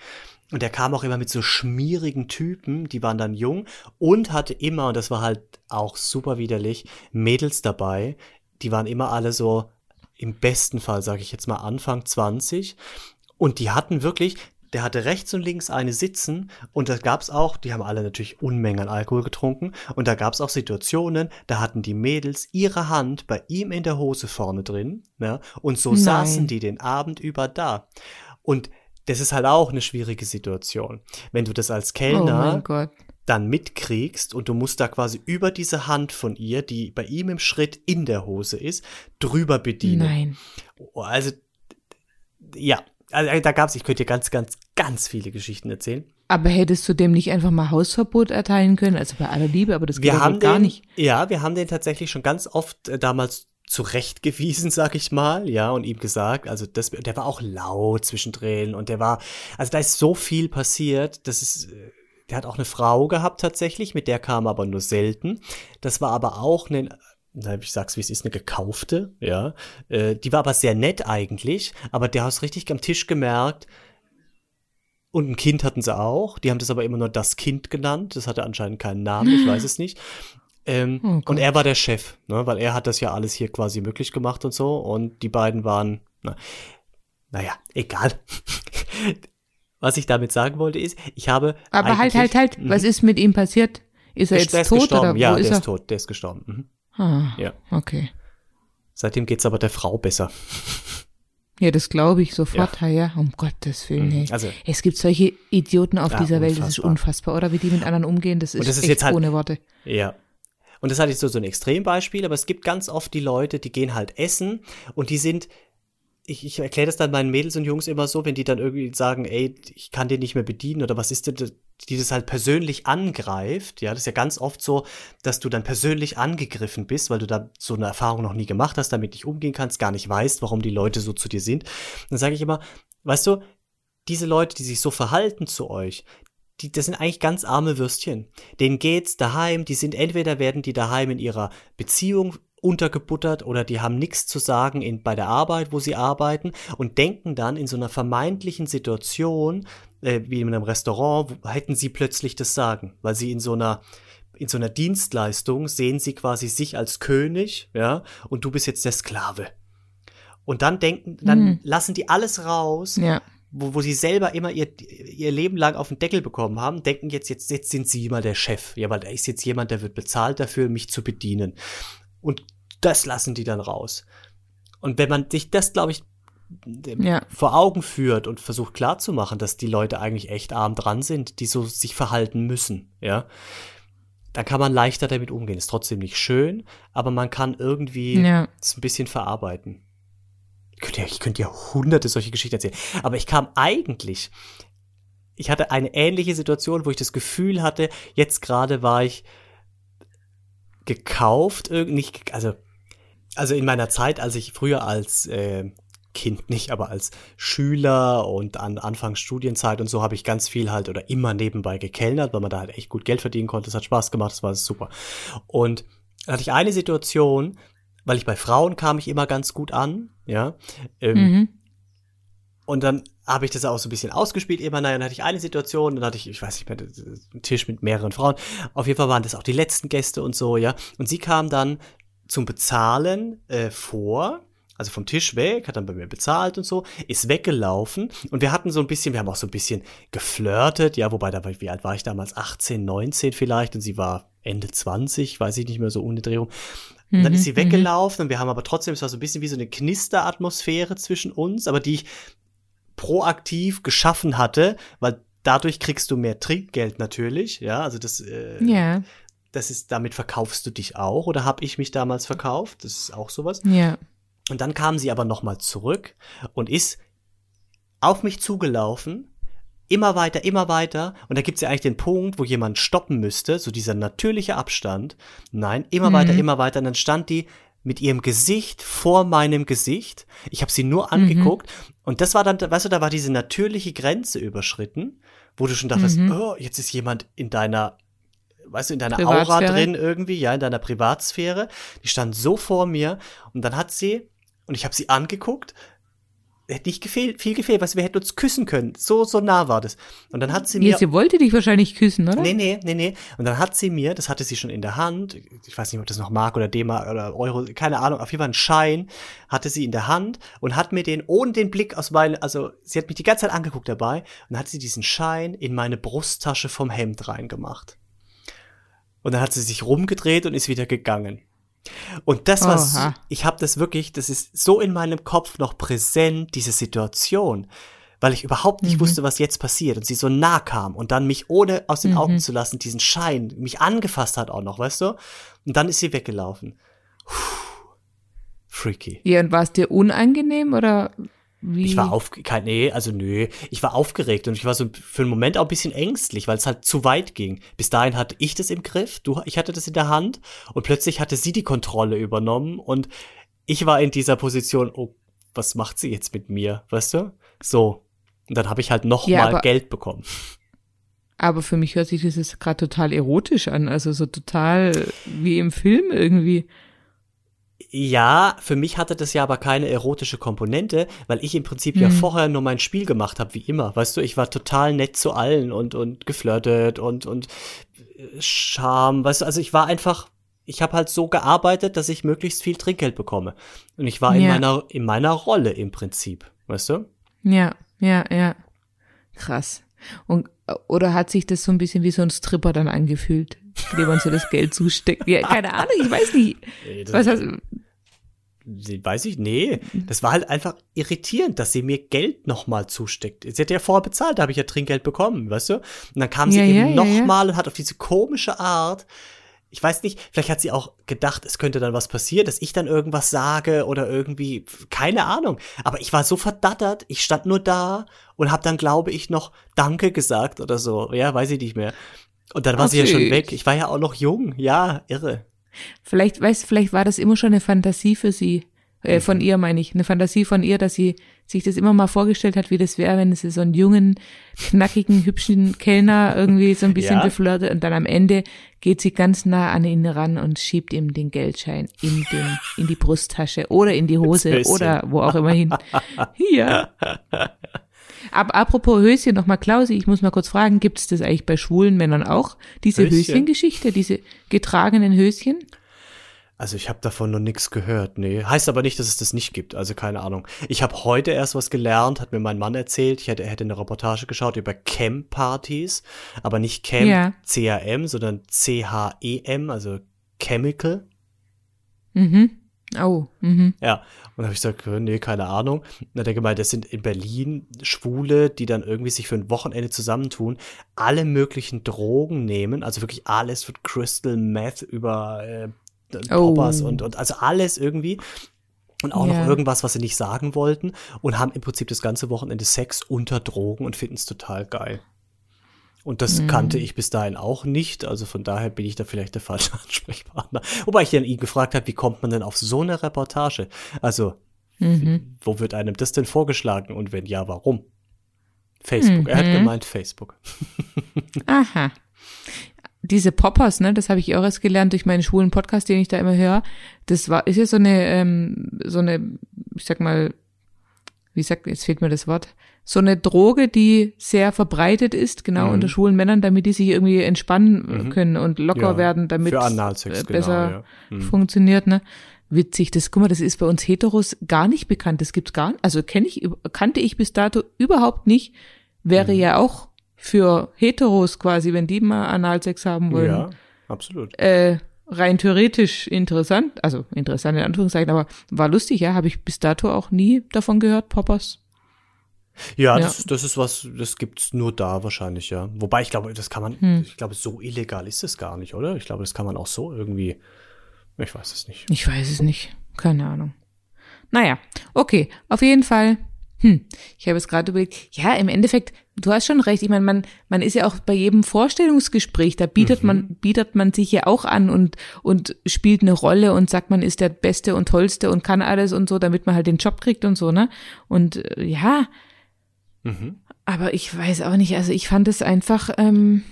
Und der kam auch immer mit so schmierigen Typen, die waren dann jung und hatte immer, und das war halt auch super widerlich, Mädels dabei. Die waren immer alle so im besten Fall, sage ich jetzt mal, Anfang 20. Und die hatten wirklich, der hatte rechts und links eine sitzen und da gab's auch, die haben alle natürlich Unmengen an Alkohol getrunken und da gab's auch Situationen, da hatten die Mädels ihre Hand bei ihm in der Hose vorne drin ja, und so Nein. saßen die den Abend über da. Und das ist halt auch eine schwierige Situation. Wenn du das als Oh Kellner Gott. dann mitkriegst und du musst da quasi über diese Hand von ihr, die bei ihm im Schritt in der Hose ist, drüber bedienen. Nein. Oh, Also, ja, also, da gab's, ich könnte dir ganz, ganz, ganz viele Geschichten erzählen. Aber hättest du dem nicht einfach mal Hausverbot erteilen können? Also bei aller Liebe, aber das geht Wir haben gar den, nicht. ja, wir haben den tatsächlich schon ganz oft äh, damals zurechtgewiesen, sag ich mal, ja, und ihm gesagt, also das, der war auch laut zwischendrin und der war, also da ist so viel passiert, das ist, äh, der hat auch eine Frau gehabt tatsächlich, mit der kam er aber nur selten. Das war aber auch eine, ich sag's wie es ist, eine gekaufte, ja. Äh, die war aber sehr nett eigentlich, aber der hast richtig am Tisch gemerkt, und ein Kind hatten sie auch. Die haben das aber immer nur das Kind genannt. Das hatte anscheinend keinen Namen, ich weiß es nicht. Ähm, Oh und er war der Chef, ne, weil er hat das ja alles hier quasi möglich gemacht und so. Und die beiden waren, na, naja, egal. Was ich damit sagen wollte ist, ich habe. Aber halt, halt, halt. Was ist mit ihm passiert? Ist er Der jetzt ist tot gestorben. oder ja, wo der ist ist er? tot, der ist gestorben. Mhm. Ah, Ja. okay. Seitdem geht's aber der Frau besser. Ja, das glaube ich sofort, ja. ja. Um Gottes Willen, hey. Also- es gibt solche Idioten auf Ja, dieser Welt, das ist unfassbar. oder? Wie die mit anderen umgehen, das ist, das ist echt jetzt halt- ohne Worte. Ja. Und das hatte ich so, so ein Extrembeispiel, aber es gibt ganz oft die Leute, die gehen halt essen und die sind, ich, ich erkläre das dann meinen Mädels und Jungs immer so, wenn die dann irgendwie sagen, ey, ich kann den nicht mehr bedienen oder was ist denn die das halt persönlich angreift, ja, das ist ja ganz oft so, dass du dann persönlich angegriffen bist, weil du da so eine Erfahrung noch nie gemacht hast, damit nicht umgehen kannst, gar nicht weißt, warum die Leute so zu dir sind. Dann sage ich immer, weißt du, diese Leute, die sich so verhalten zu euch, die, das sind eigentlich ganz arme Würstchen. Denen geht's daheim, die sind entweder werden die daheim in ihrer Beziehung untergebuttert oder die haben nichts zu sagen in, bei der Arbeit, wo sie arbeiten und denken dann in so einer vermeintlichen Situation, äh, wie in einem Restaurant, hätten sie plötzlich das Sagen, weil sie in so einer in so einer Dienstleistung sehen sie quasi sich als König, ja, und du bist jetzt der Sklave. Und dann denken, dann Mhm. lassen die alles raus, Ja. wo, wo sie selber immer ihr, ihr Leben lang auf den Deckel bekommen haben, denken jetzt, jetzt, jetzt sind sie mal der Chef. Ja, weil da ist jetzt jemand, der wird bezahlt dafür, mich zu bedienen. Und das lassen die dann raus. Und wenn man sich das, glaube ich, Ja. vor Augen führt und versucht klarzumachen, dass die Leute eigentlich echt arm dran sind, die so sich verhalten müssen, ja, dann kann man leichter damit umgehen. Ist trotzdem nicht schön, aber man kann irgendwie Ja. es ein bisschen verarbeiten. Ich könnte, ja, ich könnte ja hunderte solche Geschichten erzählen. Aber ich kam eigentlich, ich hatte eine ähnliche Situation, wo ich das Gefühl hatte, jetzt gerade war ich gekauft, nicht, also, also in meiner Zeit, als ich früher als äh, Kind nicht, aber als Schüler und an Anfang Studienzeit und so habe ich ganz viel halt oder immer nebenbei gekellnert, weil man da halt echt gut Geld verdienen konnte. Es hat Spaß gemacht, das war super. Und da hatte ich eine Situation, weil ich bei Frauen kam ich immer ganz gut an, ja. Ähm, Mhm. und dann habe ich das auch so ein bisschen ausgespielt. Immer, naja, dann hatte ich eine Situation, dann hatte ich, ich weiß nicht mehr, einen Tisch mit mehreren Frauen. Auf jeden Fall waren das auch die letzten Gäste und so, ja. Und sie kam dann zum Bezahlen äh, vor, also vom Tisch weg, hat dann bei mir bezahlt und so, ist weggelaufen. Und wir hatten so ein bisschen, wir haben auch so ein bisschen geflirtet, ja, wobei da war ich, wie alt war ich damals? 18, 19 vielleicht und sie war Ende 20, weiß ich nicht mehr so ohne Drehung. Und dann ist sie Mhm, weggelaufen und wir haben aber trotzdem, es war so ein bisschen wie so eine Knisteratmosphäre zwischen uns, aber die ich proaktiv geschaffen hatte, weil dadurch kriegst du mehr Trinkgeld natürlich, ja, also das, äh, Ja. Das ist, damit verkaufst du dich auch oder habe ich mich damals verkauft? Das ist auch sowas. Ja. Und dann kam sie aber nochmal zurück und ist auf mich zugelaufen, immer weiter, immer weiter. Und da gibt's ja eigentlich den Punkt, wo jemand stoppen müsste, so dieser natürliche Abstand. Nein, immer Mhm. weiter, immer weiter. Und dann stand die mit ihrem Gesicht vor meinem Gesicht. Ich habe sie nur angeguckt. Und das war dann, weißt du, da war diese natürliche Grenze überschritten, wo du schon dachtest, Mhm. oh, jetzt ist jemand in deiner weißt du, in deiner Aura drin irgendwie, ja, in deiner Privatsphäre. Die stand so vor mir und dann hat sie, und ich habe sie angeguckt, hätte nicht gefehlt, viel gefehlt, was wir hätten uns küssen können. So, so nah war das. Und dann hat sie Nee, mir. sie wollte dich wahrscheinlich küssen, oder? Nee, nee, nee, nee. Und dann hat sie mir, das hatte sie schon in der Hand, ich weiß nicht, ob das noch Mark oder D-Mark oder Euro, keine Ahnung, auf jeden Fall einen Schein hatte sie in der Hand und hat mir den ohne den Blick aus meinem, also sie hat mich die ganze Zeit angeguckt dabei und hat sie diesen Schein in meine Brusttasche vom Hemd reingemacht. Und dann hat sie sich rumgedreht und ist wieder gegangen. Und das war, so, ich habe das wirklich, das ist so in meinem Kopf noch präsent, diese Situation, weil ich überhaupt nicht wusste, was jetzt passiert und sie so nah kam und dann mich ohne aus den Augen zu lassen, diesen Schein, mich angefasst hat auch noch, weißt du? Und dann ist sie weggelaufen. Puh. Freaky. Ja, und war es dir unangenehm oder wie? Ich war auf, kein, nee, also nö, ich war aufgeregt und ich war so für einen Moment auch ein bisschen ängstlich, weil es halt zu weit ging. Bis dahin hatte ich das im Griff, du, ich hatte das in der Hand und plötzlich hatte sie die Kontrolle übernommen und ich war in dieser Position, oh, was macht sie jetzt mit mir, weißt du? So. Und dann habe ich halt noch Ja, mal Geld bekommen. Aber für mich hört sich das jetzt gerade total erotisch an, also so total wie im Film irgendwie. Ja, für mich hatte das ja aber keine erotische Komponente, weil ich im Prinzip ja Hm. vorher nur mein Spiel gemacht habe, wie immer. Weißt du, ich war total nett zu allen und, und geflirtet und, und äh, Charme. Weißt du, also ich war einfach, ich habe halt so gearbeitet, dass ich möglichst viel Trinkgeld bekomme. Und ich war in Ja. meiner, in meiner Rolle im Prinzip. Weißt du? Ja, ja, ja. Krass. Und oder hat sich das so ein bisschen wie so ein Stripper dann angefühlt, man so das Geld zusteckt? Ja, keine Ahnung, ich weiß nicht. Das- Was hast, Weiß ich, nee. Das war halt einfach irritierend, dass sie mir Geld nochmal zusteckt. Sie hat ja vorher bezahlt, da habe ich ja Trinkgeld bekommen, weißt du? Und dann kam sie Ja, eben ja, nochmal und hat auf diese komische Art, ich weiß nicht, vielleicht hat sie auch gedacht, es könnte dann was passieren, dass ich dann irgendwas sage oder irgendwie, keine Ahnung. Aber ich war so verdattert, ich stand nur da und habe dann, glaube ich, noch Danke gesagt oder so. Ja, weiß ich nicht mehr. Und dann war Ach, sie ja schon weg. Ich war ja auch noch jung. Ja, irre. Vielleicht, weißt, du, vielleicht war das immer schon eine Fantasie für sie, äh, Mhm. von ihr meine ich, eine Fantasie von ihr, dass sie sich das immer mal vorgestellt hat, wie das wäre, wenn sie so einen jungen, knackigen, hübschen Kellner irgendwie so ein bisschen Ja. beflirtet und dann am Ende geht sie ganz nah an ihn ran und schiebt ihm den Geldschein in den, in die Brusttasche oder in die Hose oder wo auch immer hin. Hier. Aber apropos Höschen, nochmal Klausi, ich muss mal kurz fragen, gibt es das eigentlich bei schwulen Männern auch? Diese Höschen? Höschengeschichte, diese getragenen Höschen? Also ich habe davon noch nichts gehört, nee. Heißt aber nicht, dass es das nicht gibt, also keine Ahnung. Ich habe heute erst was gelernt, hat mir mein Mann erzählt. Ich hätte, er hätte eine Reportage geschaut über Camp-Partys, aber nicht Camp Ja. C-A-M, sondern C-H-E-M, also Chemical. Mhm. Oh, mhm. Ja, und da habe ich gesagt, nee, keine Ahnung. Und dann hat er gemeint, das sind in Berlin Schwule, die dann irgendwie sich für ein Wochenende zusammentun, alle möglichen Drogen nehmen, also wirklich alles von Crystal Meth über äh, Oh. Poppers und, und also alles irgendwie. Und auch Ja. noch irgendwas, was sie nicht sagen wollten und haben im Prinzip das ganze Wochenende Sex unter Drogen und finden es total geil. Und das Mhm. kannte ich bis dahin auch nicht, also von daher bin ich da vielleicht der falsche Ansprechpartner. Wobei ich dann ihn gefragt habe, wie kommt man denn auf so eine Reportage? Also, Mhm. wo wird einem das denn vorgeschlagen und wenn ja, warum? Facebook. Er hat Mhm. gemeint Facebook. Aha. Diese Poppers, ne, das habe ich auch erst gelernt durch meinen schwulen Podcast, den ich da immer höre. Das war, ist ja so eine, ähm, so eine, ich sag mal, wie sagt, jetzt fehlt mir das Wort, so eine Droge, die sehr verbreitet ist, genau Mhm. unter schwulen Männern, damit die sich irgendwie entspannen Mhm. können und locker Ja, werden, damit es äh, genau, besser ja. Mhm. funktioniert, ne? Witzig, das, guck mal, das ist bei uns Heteros gar nicht bekannt. Das gibt's gar nicht. Also kenne ich, kannte ich bis dato überhaupt nicht. Wäre Mhm. ja auch für Heteros quasi, wenn die mal Analsex haben wollen, Ja, absolut. äh, rein theoretisch interessant. Also interessant in Anführungszeichen, aber war lustig, ja, habe ich bis dato auch nie davon gehört, Poppers. Ja, Ja. Das, das ist was, das gibt's nur da wahrscheinlich, ja. Wobei ich glaube, das kann man, Hm. ich glaube, so illegal ist es gar nicht, oder? Ich glaube, das kann man auch so irgendwie, ich weiß es nicht. Ich weiß es nicht. Keine Ahnung. Naja, okay. Auf jeden Fall. Hm, ich habe jetzt gerade überlegt, ja, im Endeffekt, du hast schon recht. Ich meine, man, man ist ja auch bei jedem Vorstellungsgespräch, da bietet man, bietet man sich ja auch an und, und spielt eine Rolle und sagt, man ist der Beste und Tollste und kann alles und so, damit man halt den Job kriegt und so, ne? Und äh, ja, Mhm. aber ich weiß auch nicht, also ich fand es einfach, ähm,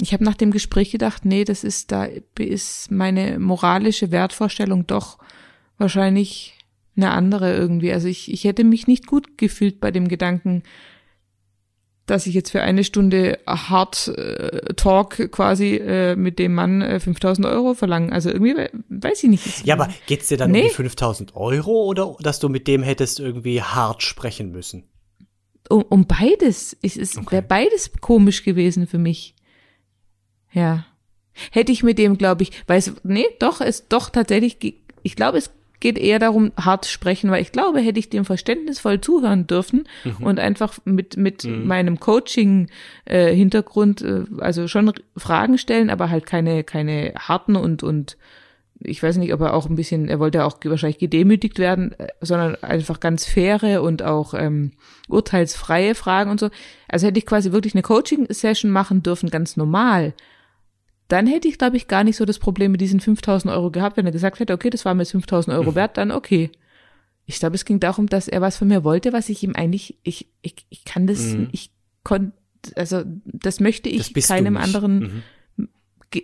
ich habe nach dem Gespräch gedacht, nee, das ist, da ist meine moralische Wertvorstellung doch wahrscheinlich eine andere irgendwie. Also ich, ich hätte mich nicht gut gefühlt bei dem Gedanken, dass ich jetzt für eine Stunde Hard äh, Talk quasi äh, mit dem Mann äh, 5000 Euro verlange. Also irgendwie, we- weiß ich nicht. Ja, aber geht's dir dann Nee. um die 5000 Euro oder dass du mit dem hättest irgendwie hart sprechen müssen? Um, um beides. Es ist, Okay. wäre beides komisch gewesen für mich. Ja. Hätte ich mit dem, glaube ich, weiß, nee, doch, es doch tatsächlich, ich glaube, es geht eher darum, hart sprechen, weil ich glaube, hätte ich dem verständnisvoll zuhören dürfen und einfach mit, mit meinem Coaching-Hintergrund, äh, also schon Fragen stellen, aber halt keine, keine harten und, und ich weiß nicht, ob er auch ein bisschen, er wollte auch wahrscheinlich gedemütigt werden, äh, sondern einfach ganz faire und auch ähm, urteilsfreie Fragen und so. Also hätte ich quasi wirklich eine Coaching-Session machen dürfen, ganz normal. Dann hätte ich, glaube ich, gar nicht so das Problem mit diesen 5000 Euro gehabt, wenn er gesagt hätte, okay, das war mir jetzt 5000 Euro wert, dann okay. Ich glaube, es ging darum, dass er was von mir wollte, was ich ihm eigentlich, ich, ich, ich kann das, Mhm. ich konnte, also das möchte ich Das keinem anderen Mhm.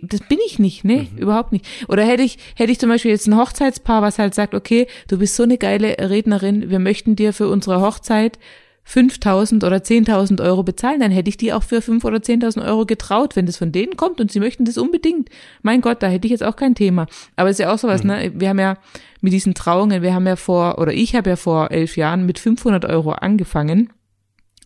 Das bin ich nicht, ne, überhaupt nicht. Oder hätte ich, hätte ich zum Beispiel jetzt ein Hochzeitspaar, was halt sagt, okay, du bist so eine geile Rednerin, wir möchten dir für unsere Hochzeit 5000 oder 10.000 Euro bezahlen, dann hätte ich die auch für 5 oder 10.000 Euro getraut, wenn das von denen kommt und sie möchten das unbedingt. Mein Gott, da hätte ich jetzt auch kein Thema. Aber es ist ja auch sowas, ne, wir haben ja mit diesen Trauungen, wir haben ja vor, oder ich habe ja vor elf Jahren mit 500 Euro angefangen.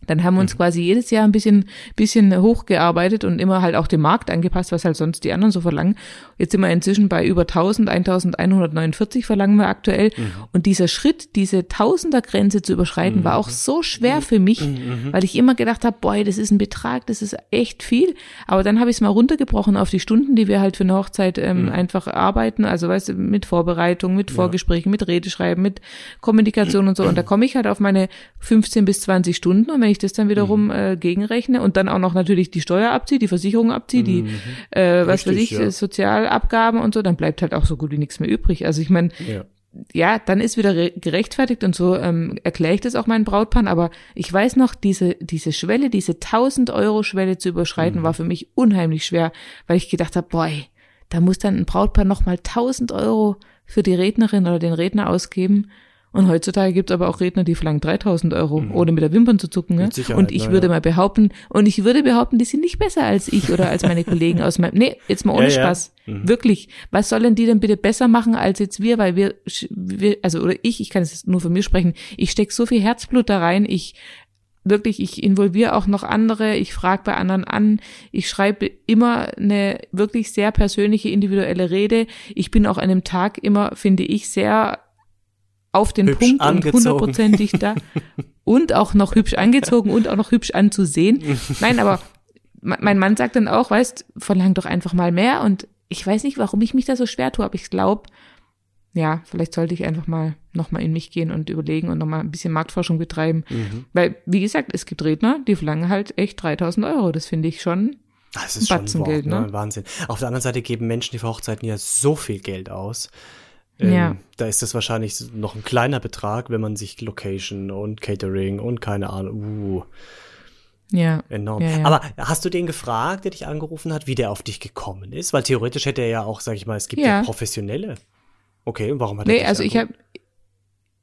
Dann haben wir uns quasi jedes Jahr ein bisschen, bisschen hochgearbeitet und immer halt auch dem Markt angepasst, was halt sonst die anderen so verlangen. Jetzt sind wir inzwischen bei über 1000, 1149 verlangen wir aktuell. Und dieser Schritt, diese Tausendergrenze zu überschreiten, war auch so schwer für mich, weil ich immer gedacht habe, boy, das ist ein Betrag, das ist echt viel. Aber dann habe ich es mal runtergebrochen auf die Stunden, die wir halt für eine Hochzeit ähm, einfach arbeiten. Also weißt du, mit Vorbereitung, mit Vorgesprächen, mit Redeschreiben, mit Kommunikation und so. Und da komme ich halt auf meine 15 bis 20 Stunden. Und wenn ich das dann wiederum äh, gegenrechne und dann auch noch natürlich die Steuer abziehe, die Versicherung abziehe, die, äh, was weiß Richtig, ich, ja. äh, Sozialabgaben und so, dann bleibt halt auch so gut wie nichts mehr übrig. Also ich meine, Ja. ja, dann ist wieder re- gerechtfertigt und so ähm, erkläre ich das auch meinen Brautpaaren, aber ich weiß noch, diese, diese Schwelle, diese 1000 Euro Schwelle zu überschreiten, war für mich unheimlich schwer, weil ich gedacht habe, boy, da muss dann ein Brautpaar nochmal 1000 Euro für die Rednerin oder den Redner ausgeben. Und heutzutage gibt es aber auch Redner, die verlangen 3000 Euro, ohne mit der Wimpern zu zucken. Ne? Und ich würde ja. mal behaupten, und ich würde behaupten, die sind nicht besser als ich oder als meine Kollegen aus meinem, nee, jetzt mal ohne Ja, ja. Spaß. Wirklich. Was sollen die denn bitte besser machen als jetzt wir? Weil wir, wir also oder ich, ich kann es nur von mir sprechen, ich stecke so viel Herzblut da rein, ich wirklich, ich involviere auch noch andere, ich frage bei anderen an, ich schreibe immer eine wirklich sehr persönliche, individuelle Rede. Ich bin auch an dem Tag immer, finde ich, sehr auf den Hübsch Punkt und angezogen. hundertprozentig da und auch noch hübsch angezogen und auch noch hübsch anzusehen. Nein, aber me- mein Mann sagt dann auch, weißt, verlang doch einfach mal mehr und ich weiß nicht, warum ich mich da so schwer tue, aber ich glaube, ja, vielleicht sollte ich einfach mal nochmal in mich gehen und überlegen und nochmal ein bisschen Marktforschung betreiben. Mhm. Weil, wie gesagt, es gibt Redner, die verlangen halt echt 3000 Euro. Das finde ich schon. Das ist Ein schon Wort, Geld, ne? ne? Wahnsinn. Auf der anderen Seite geben Menschen, die für Hochzeiten ja so viel Geld aus. Ähm, Ja. Da ist das wahrscheinlich noch ein kleiner Betrag, wenn man sich Location und Catering und keine Ahnung, uh, Ja. enorm. Ja, ja. Aber hast du den gefragt, der dich angerufen hat, wie der auf dich gekommen ist? Weil theoretisch hätte er ja auch, sag ich mal, es gibt ja, Ja. professionelle. Okay, und warum hat er Nee, also ich angerufen? habe,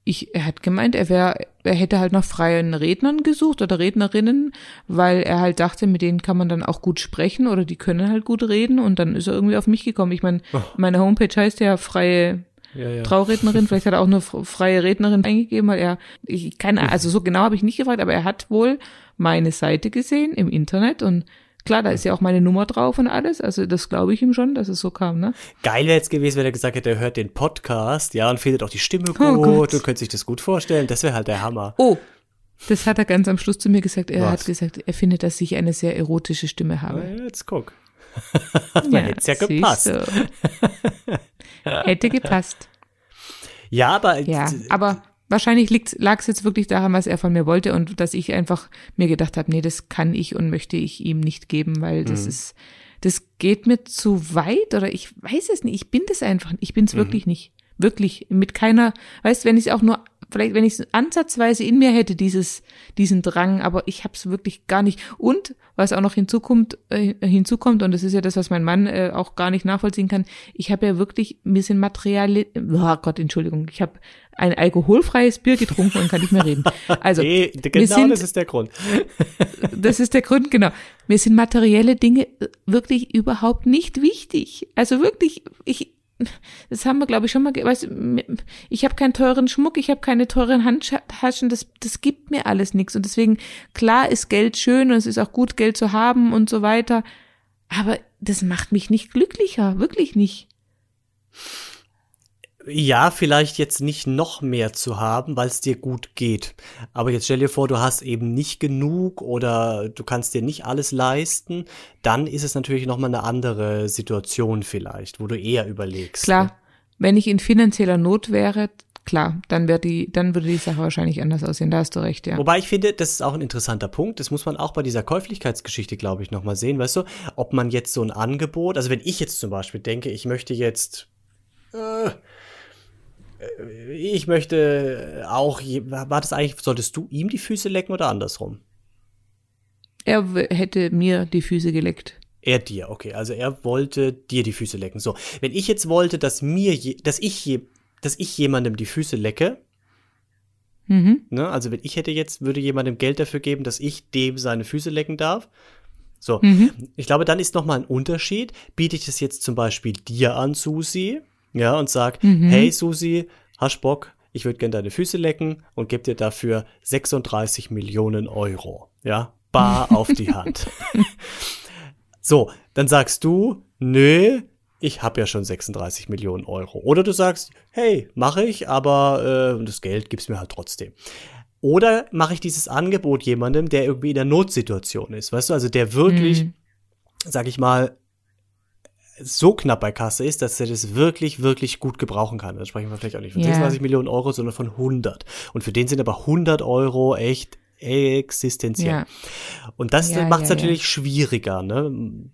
ich, er hat gemeint, er wäre, er hätte halt nach freien Rednern gesucht oder Rednerinnen, weil er halt dachte, mit denen kann man dann auch gut sprechen oder die können halt gut reden und dann ist er irgendwie auf mich gekommen. Ich meine, meine Homepage heißt ja freie ja, ja. Traurednerin, vielleicht hat er auch nur f- freie Rednerin eingegeben, weil er, ich keine, also so genau habe ich nicht gefragt, aber er hat wohl meine Seite gesehen im Internet und klar, da ist ja auch meine Nummer drauf und alles, also das glaube ich ihm schon, dass es so kam, ne? Geil wäre jetzt gewesen, wenn er gesagt hätte, er hört den Podcast, ja, und findet auch die Stimme Oh gut Gott. und könnte sich das gut vorstellen. Das wäre halt der Hammer. Oh, Das hat er ganz am Schluss zu mir gesagt. Er Was? hat gesagt, er findet, dass ich eine sehr erotische Stimme habe. Na, Jetzt guck. Dann hätte ja siehst gepasst. Hätte gepasst. Ja, aber Ja, aber wahrscheinlich lag es jetzt wirklich daran, was er von mir wollte und dass ich einfach mir gedacht habe, nee, das kann ich und möchte ich ihm nicht geben, weil das Mhm. ist, das geht mir zu weit oder ich weiß es nicht. Ich bin das einfach, ich bin es Mhm. wirklich nicht. Wirklich, mit keiner, weißt, wenn ich es auch nur, vielleicht, wenn ich es ansatzweise in mir hätte, dieses, diesen Drang, aber ich habe es wirklich gar nicht. Und was auch noch hinzukommt, äh, hinzukommt, und das ist ja das, was mein Mann äh, auch gar nicht nachvollziehen kann, ich habe ja wirklich, mir sind Materialien, oh Gott, Entschuldigung, ich habe ein alkoholfreies Bier getrunken und kann nicht mehr reden. Also, nee, genau sind, das ist der Grund. das ist der Grund, genau. Mir sind materielle Dinge wirklich überhaupt nicht wichtig. Also wirklich, ich, das haben wir, glaube ich, schon mal, weißt, ich habe keinen teuren Schmuck, ich habe keine teuren Handtaschen, das, das gibt mir alles nichts. Und deswegen, klar ist Geld schön und es ist auch gut, Geld zu haben und so weiter. Aber das macht mich nicht glücklicher, wirklich nicht. Ja, vielleicht jetzt nicht noch mehr zu haben, weil es dir gut geht. Aber jetzt stell dir vor, du hast eben nicht genug oder du kannst dir nicht alles leisten, dann ist es natürlich noch mal eine andere Situation vielleicht, wo du eher überlegst. Klar, wenn ich in finanzieller Not wäre, klar, dann wäre die, dann würde die Sache wahrscheinlich anders aussehen. Da hast du recht, ja. Wobei ich finde, das ist auch ein interessanter Punkt. Das muss man auch bei dieser Käuflichkeitsgeschichte, glaube ich, noch mal sehen. Weißt du, ob man jetzt so ein Angebot, also wenn ich jetzt zum Beispiel denke, ich möchte jetzt, äh, ich möchte auch, war das eigentlich, solltest du ihm die Füße lecken oder andersrum? Er hätte mir die Füße geleckt. Er dir, okay. Also er wollte dir die Füße lecken. So, wenn ich jetzt wollte, dass mir, je, dass ich, je, dass ich jemandem die Füße lecke, Mhm. ne, also wenn ich hätte jetzt, würde jemandem Geld dafür geben, dass ich dem seine Füße lecken darf. So, Mhm. ich glaube, dann ist noch mal ein Unterschied. Biete ich das jetzt zum Beispiel dir an, Susi, ja, und sag, Mhm. hey Susi, hast Bock? Ich würde gerne deine Füße lecken und gebe dir dafür 36 Millionen Euro, ja, bar auf die Hand. So, dann sagst du, nö, ich habe ja schon 36 Millionen Euro. Oder du sagst, hey, mache ich, aber äh, das Geld gibst mir halt trotzdem. Oder mache ich dieses Angebot jemandem, der irgendwie in der Notsituation ist, weißt du, also der wirklich, Mhm. sag ich mal, so knapp bei Kasse ist, dass er das wirklich, wirklich gut gebrauchen kann. Da sprechen wir vielleicht auch nicht von Ja. 36 Millionen Euro, sondern von 100. Und für den sind aber 100 Euro echt existenziell. Ja. Und das Ja, macht es ja, natürlich schwieriger, ne?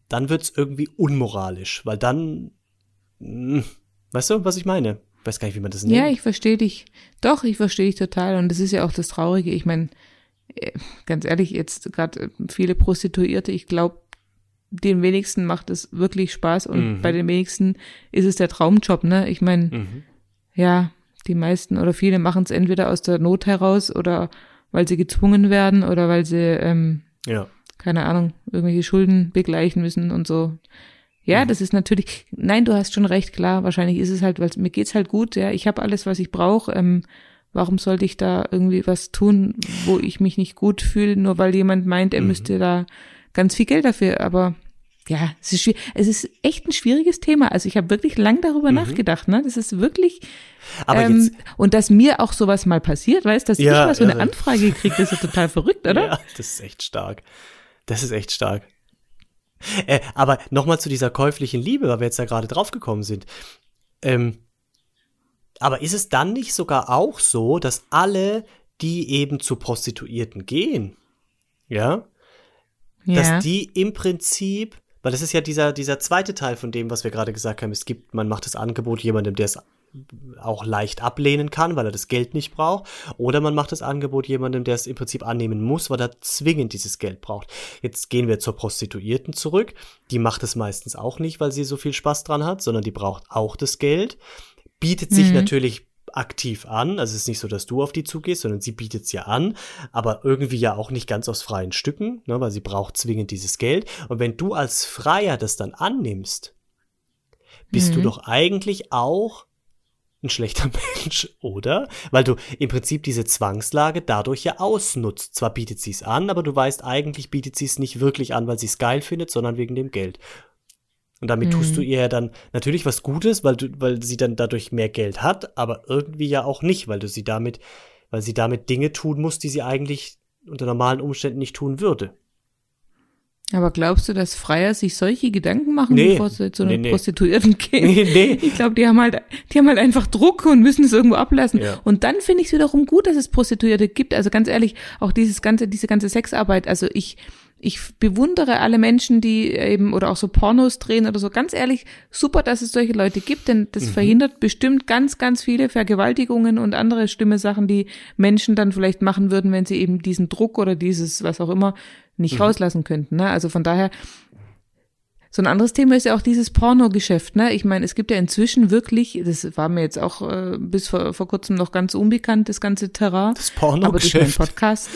Dann wird es irgendwie unmoralisch, weil dann, mh, weißt du, was ich meine? Weiß gar nicht, wie man das nennt. Ja, ich verstehe dich. Doch, ich verstehe dich total. Und das ist ja auch das Traurige. Ich meine, äh, ganz ehrlich, jetzt gerade viele Prostituierte, ich glaube, den wenigsten macht es wirklich Spaß und Mhm. bei den wenigsten ist es der Traumjob, ne? Ich meine, Mhm. ja, die meisten oder viele machen es entweder aus der Not heraus oder weil sie gezwungen werden oder weil sie, ähm, Ja. keine Ahnung, irgendwelche Schulden begleichen müssen und so. Ja, das ist natürlich, nein, du hast schon recht, klar, wahrscheinlich ist es halt, weil mir geht's halt gut, ja, ich habe alles, was ich brauche, ähm, warum sollte ich da irgendwie was tun, wo ich mich nicht gut fühle, nur weil jemand meint, er müsste da ganz viel Geld dafür, aber ja, es ist, schwi- es ist echt ein schwieriges Thema. Also ich habe wirklich lang darüber nachgedacht, ne? Das ist wirklich Aber ähm, jetzt, und dass mir auch sowas mal passiert, weißt, dass Ja, ich mal so eine irre. Anfrage kriege, das ist ja total verrückt, oder? ja, das ist echt stark. Das ist echt stark. Äh, aber nochmal zu dieser käuflichen Liebe, weil wir jetzt da gerade drauf gekommen sind. Ähm, aber ist es dann nicht sogar auch so, dass alle, die eben zu Prostituierten gehen, ja, Ja. dass die im Prinzip, weil das ist ja dieser, dieser zweite Teil von dem, was wir gerade gesagt haben, es gibt, man macht das Angebot jemandem, der es auch leicht ablehnen kann, weil er das Geld nicht braucht, oder man macht das Angebot jemandem, der es im Prinzip annehmen muss, weil er zwingend dieses Geld braucht. Jetzt gehen wir zur Prostituierten zurück, die macht es meistens auch nicht, weil sie so viel Spaß dran hat, sondern die braucht auch das Geld, bietet sich Mhm. natürlich aktiv an, also es ist nicht so, dass du auf die zugehst, sondern sie bietet es ja an, aber irgendwie ja auch nicht ganz aus freien Stücken, ne, weil sie braucht zwingend dieses Geld. Und wenn du als Freier das dann annimmst, bist du Mhm. doch eigentlich auch ein schlechter Mensch, oder? Weil du im Prinzip diese Zwangslage dadurch ja ausnutzt. Zwar bietet sie es an, aber du weißt, eigentlich bietet sie es nicht wirklich an, weil sie es geil findet, sondern wegen dem Geld. Und damit tust Mhm. du ihr ja dann natürlich was Gutes, weil du, weil sie dann dadurch mehr Geld hat, aber irgendwie ja auch nicht, weil du sie damit weil sie damit Dinge tun muss, die sie eigentlich unter normalen Umständen nicht tun würde. Aber glaubst du, dass Freier sich solche Gedanken machen, Nee. bevor sie zu einer Nee, nee. Prostituierten gehen? Nee, nee. Ich glaube, die haben halt, die haben halt einfach Druck und müssen es irgendwo ablassen. Ja. Und dann finde ich es wiederum gut, dass es Prostituierte gibt. Also ganz ehrlich, auch dieses ganze, diese ganze Sexarbeit. Also ich, ich bewundere alle Menschen, die eben oder auch so Pornos drehen oder so. Ganz ehrlich, super, dass es solche Leute gibt, denn das Mhm. verhindert bestimmt ganz, ganz viele Vergewaltigungen und andere schlimme Sachen, die Menschen dann vielleicht machen würden, wenn sie eben diesen Druck oder dieses, was auch immer, nicht Mhm. rauslassen könnten. Ne? Also von daher, so ein anderes Thema ist ja auch dieses Pornogeschäft. Ne? Ich meine, es gibt ja inzwischen wirklich, das war mir jetzt auch äh, bis vor, vor kurzem noch ganz unbekannt, das ganze Terrain. Das Aber durch Pornogeschäft. Podcast.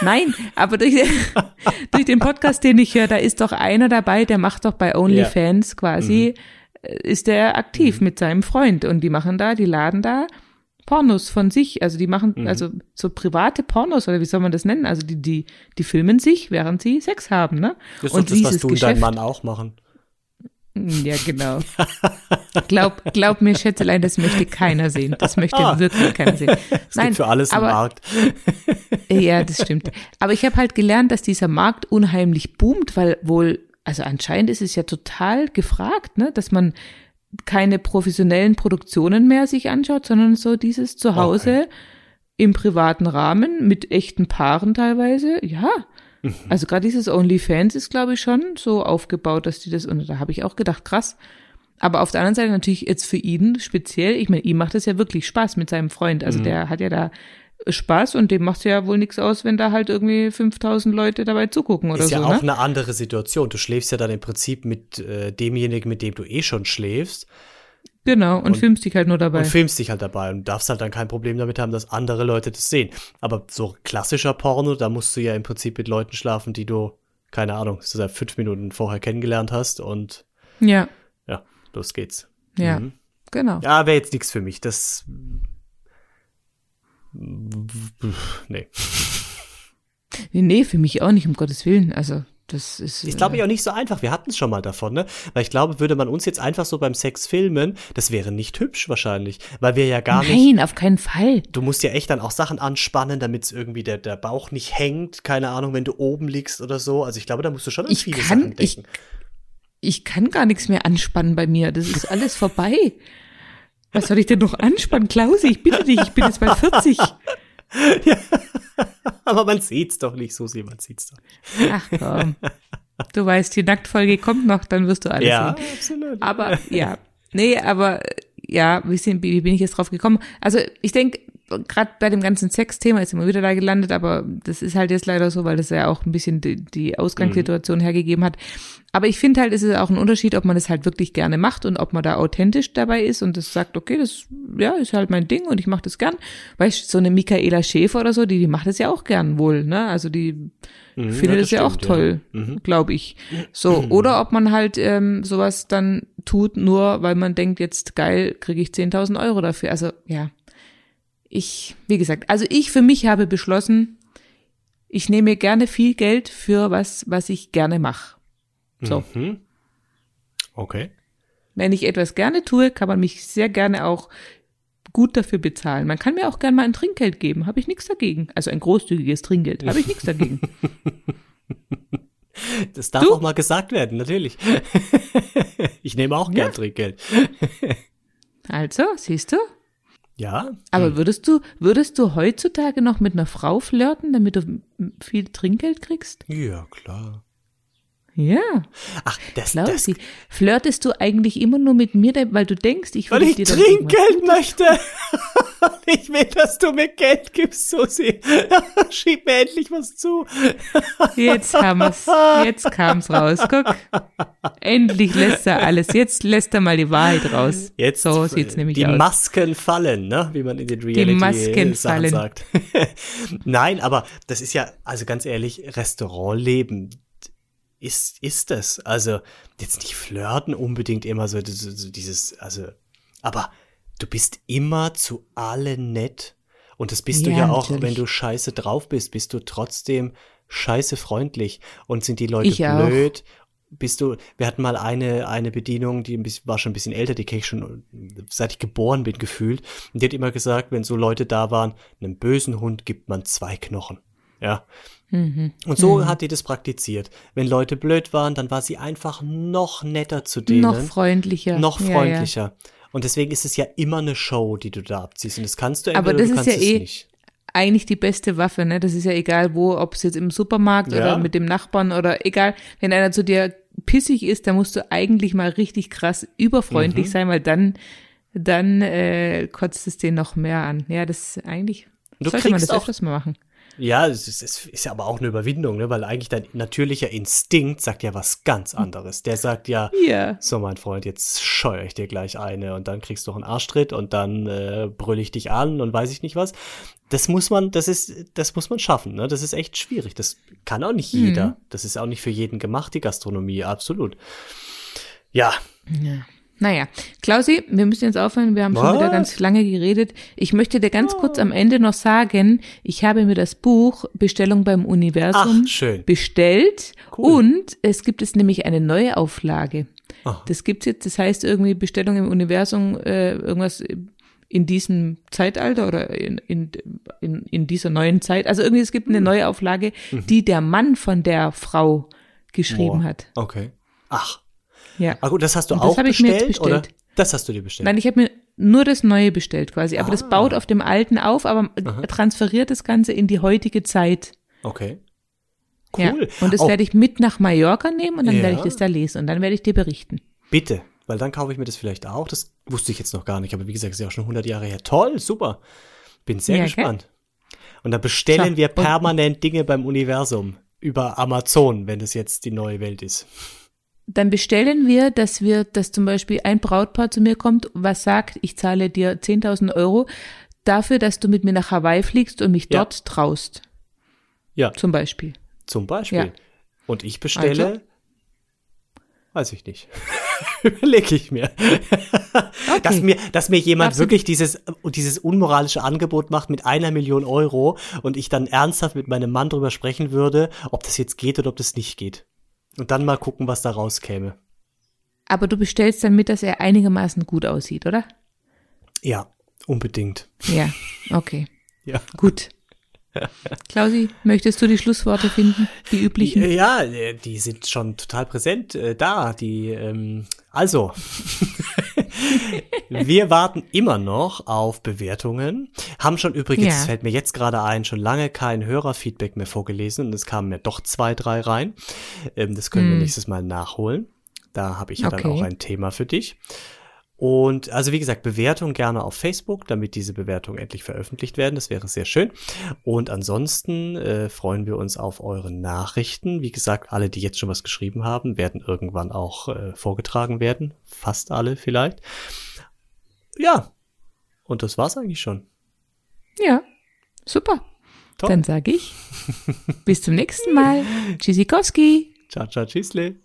Nein, aber durch, durch den Podcast, den ich höre, da ist doch einer dabei, der macht doch bei OnlyFans quasi, äh, ist der aktiv mit seinem Freund und die machen da, die laden da Pornos von sich. Also die machen, also so private Pornos oder wie soll man das nennen? Also die, die, die filmen sich, während sie Sex haben, ne? Das ist doch das, was du und dein Mann auch machen. Ja, genau. Glaub, glaub mir, Schätzelein, das möchte keiner sehen. Das möchte Ah. wirklich keiner sehen. Es gibt für alles einen aber, Markt. Ja, das stimmt. Aber ich habe halt gelernt, dass dieser Markt unheimlich boomt, weil wohl, also anscheinend ist es ja total gefragt, ne, dass man keine professionellen Produktionen mehr sich anschaut, sondern so dieses Zuhause im privaten Rahmen mit echten Paaren teilweise. Ja. Also gerade dieses OnlyFans ist, glaube ich, schon so aufgebaut, dass die das, und da habe ich auch gedacht, krass. Aber auf der anderen Seite natürlich jetzt für ihn speziell, ich meine, ihm macht es ja wirklich Spaß mit seinem Freund. Also der hat ja da Spaß und dem macht ja wohl nichts aus, wenn da halt irgendwie 5000 Leute dabei zugucken oder Ist ja so. auch ne? eine andere Situation. Du schläfst ja dann im Prinzip mit äh, demjenigen, mit dem du eh schon schläfst Genau, und, filmst dich halt nur dabei. und filmst dich halt dabei und darfst halt dann kein Problem damit haben, dass andere Leute das sehen. Aber so klassischer Porno, da musst du ja im Prinzip mit Leuten schlafen, die du, keine Ahnung, seit fünf Minuten vorher kennengelernt hast und Ja, ja, los geht's. ja, Mhm. genau. Ja, wäre jetzt nichts für mich. Das. Nee. Nee, nee, für mich auch nicht, um Gottes Willen. Also, das ist. Ich glaube äh, ja auch nicht so einfach. Wir hatten es schon mal davon, ne? Weil ich glaube, würde man uns jetzt einfach so beim Sex filmen, das wäre nicht hübsch wahrscheinlich. Weil wir ja gar nicht. Nein, auf keinen Fall. Du musst ja echt dann auch Sachen anspannen, damit es irgendwie der, der Bauch nicht hängt. Keine Ahnung, wenn du oben liegst oder so. Also ich glaube, da musst du schon an Ich viele kann- Sachen ich- denken. Ich kann gar nichts mehr anspannen bei mir. Das ist alles vorbei. Was soll ich denn noch anspannen? Klausi, ich bitte dich, ich bin jetzt bei 40. Aber man sieht's doch nicht, Susi, man sieht's doch. nicht. Ach komm. Du weißt, die Nacktfolge kommt noch, dann wirst du alles Ja, sehen. absolut. Aber ja, nee, aber ja, wie, sind, wie bin ich jetzt drauf gekommen? Also ich denke, gerade bei dem ganzen Sexthema ist immer wieder da gelandet, aber das ist halt jetzt leider so, weil das ja auch ein bisschen die, die Ausgangssituation hergegeben hat. Aber ich finde halt, es ist auch ein Unterschied, ob man das halt wirklich gerne macht und ob man da authentisch dabei ist und das sagt, okay, das ja ist halt mein Ding und ich mache das gern. Weißt du, so eine Michaela Schäfer oder so, die, die macht das ja auch gern wohl, ne? Also die Mhm, finde ja, das, ja auch stimmt, toll, glaube ich. So, oder ob man halt ähm, sowas dann tut, nur weil man denkt, jetzt geil, kriege ich 10.000 Euro dafür. Also ja, ich, wie gesagt, also ich für mich habe beschlossen, ich nehme gerne viel Geld für was, was ich gerne mache. So, Mhm. Okay. wenn ich etwas gerne tue, kann man mich sehr gerne auch gut dafür bezahlen. Man kann mir auch gerne mal ein Trinkgeld geben, habe ich nichts dagegen. Also ein großzügiges Trinkgeld, habe ich nichts dagegen. Das darf Du? auch mal gesagt werden, natürlich. ich nehme auch gern Ja. Trinkgeld. Also, siehst du? Ja, Aber würdest du, würdest du heutzutage noch mit einer Frau flirten, damit du viel Trinkgeld kriegst? ja, klar. Ja, Ach, das, das, Klausi. Flirtest du eigentlich immer nur mit mir, weil du denkst, ich würde dir Trinkgeld möchte. ich will, dass du mir Geld gibst, Susi. Schieb mir endlich was zu. Jetzt haben wir's. Jetzt kam's raus. Guck. Endlich lässt er alles. Jetzt lässt er mal die Wahrheit raus. Jetzt so sieht's nämlich die aus. Masken fallen, ne? wie man in den Reality Masken Sachen fallen. sagt. Nein, aber das ist ja, also ganz ehrlich, Restaurantleben ist, ist das. Also jetzt nicht flirten unbedingt immer so, so, so dieses, also, aber du bist immer zu allen nett. Und das bist du Ja, ja auch, natürlich. wenn du scheiße drauf bist, bist du trotzdem scheiße freundlich. Und sind die Leute Ich auch. blöd, bist du, wir hatten mal eine, eine Bedienung, die war schon ein bisschen älter, die kenne ich schon, seit ich geboren bin, gefühlt. Und die hat immer gesagt, wenn so Leute da waren, einem bösen Hund gibt man zwei Knochen. Ja. Mhm. Und so Mhm. hat die das praktiziert. Wenn Leute blöd waren, dann war sie einfach noch netter zu denen. Noch freundlicher. Noch Ja, ja. Und deswegen ist es ja immer eine Show, die du da abziehst. Und das kannst du Aber entweder, das du ist kannst ja es eh- nicht. eigentlich die beste Waffe, ne? Das ist ja egal wo, ob es jetzt im Supermarkt Ja. oder mit dem Nachbarn oder egal, wenn einer zu dir pissig ist, dann musst du eigentlich mal richtig krass überfreundlich Mhm. sein, weil dann, dann äh, kotzt es den noch mehr an. Ja, das ist eigentlich Du sollte man das auch- öfters mal machen. Ja, es ist, es ist ja aber auch eine Überwindung, ne? weil eigentlich dein natürlicher Instinkt sagt ja was ganz anderes. Der sagt ja, Ja. so mein Freund, jetzt scheue ich dir gleich eine und dann kriegst du noch einen Arschtritt und dann äh, brülle ich dich an und weiß ich nicht was. Das muss man, das ist, das muss man schaffen, ne? Das ist echt schwierig. Das kann auch nicht jeder. Mhm. Das ist auch nicht für jeden gemacht, die Gastronomie, absolut. Ja, Ja. Naja, Klausi, wir müssen jetzt aufhören. Wir haben schon Was? wieder ganz lange geredet. Ich möchte dir ganz kurz am Ende noch sagen, ich habe mir das Buch Bestellung beim Universum ach, bestellt Cool. und es gibt es nämlich eine neue Auflage. Ah. Das gibt's jetzt, das heißt irgendwie Bestellung im Universum, äh, irgendwas in diesem Zeitalter oder in, in, in, in dieser neuen Zeit. Also irgendwie, es gibt eine neue Auflage, die der Mann von der Frau geschrieben Boah. hat. Okay. Ach, Ja. ah gut, das hast du das auch bestellt, jetzt oder? bestellt. Das hast du dir bestellt. Nein, ich habe mir nur das Neue bestellt quasi. Aber das Ah. baut auf dem Alten auf, aber transferiert das Ganze in die heutige Zeit. Okay. Ja. Cool. Und das Auch werde ich mit nach Mallorca nehmen und dann Ja. werde ich das da lesen und dann werde ich dir berichten. Bitte, weil dann kaufe ich mir das vielleicht auch. Das wusste ich jetzt noch gar nicht, aber wie gesagt, ist ja auch schon 100 Jahre her. Toll, super. Bin sehr Ja, gespannt. Und dann bestellen So, wir permanent Dinge beim Universum über Amazon, wenn das jetzt die neue Welt ist. Dann bestellen wir, dass wir, dass zum Beispiel ein Brautpaar zu mir kommt, was sagt, ich zahle dir 10.000 Euro dafür, dass du mit mir nach Hawaii fliegst und mich Ja. dort traust. Ja, Zum Beispiel. zum Beispiel. Ja. Und ich bestelle, Also? weiß ich nicht. Überlege ich mir. Dass mir, dass mir jemand Absolut. wirklich dieses, dieses unmoralische Angebot macht mit einer Million Euro und ich dann ernsthaft mit meinem Mann drüber sprechen würde, ob das jetzt geht oder ob das nicht geht. Und dann mal gucken, was da rauskäme. Aber du bestellst dann mit, dass er einigermaßen gut aussieht, oder? Ja, unbedingt. Ja, okay. Ja. Gut. Klausi, möchtest du die Schlussworte finden? Die üblichen? Ja, äh, die sind schon total präsent äh, da. Die, ähm, also, wir warten immer noch auf Bewertungen. Haben schon übrigens, Ja. es fällt mir jetzt gerade ein, schon lange kein Hörerfeedback mehr vorgelesen und es kamen mir doch zwei, drei rein. Ähm, das können wir Hm. nächstes Mal nachholen. Da habe ich ja dann Okay. auch ein Thema für dich. Und also wie gesagt, Bewertung gerne auf Facebook, damit diese Bewertungen endlich veröffentlicht werden. Das wäre sehr schön. Und ansonsten äh, freuen wir uns auf eure Nachrichten. Wie gesagt, alle, die jetzt schon was geschrieben haben, werden irgendwann auch äh, vorgetragen werden. Fast alle vielleicht. Ja. Und das war's eigentlich schon. Ja, super. Toll. Dann sage ich bis zum nächsten Mal. Tschüssikowski. Ciao, ciao, tschüssle.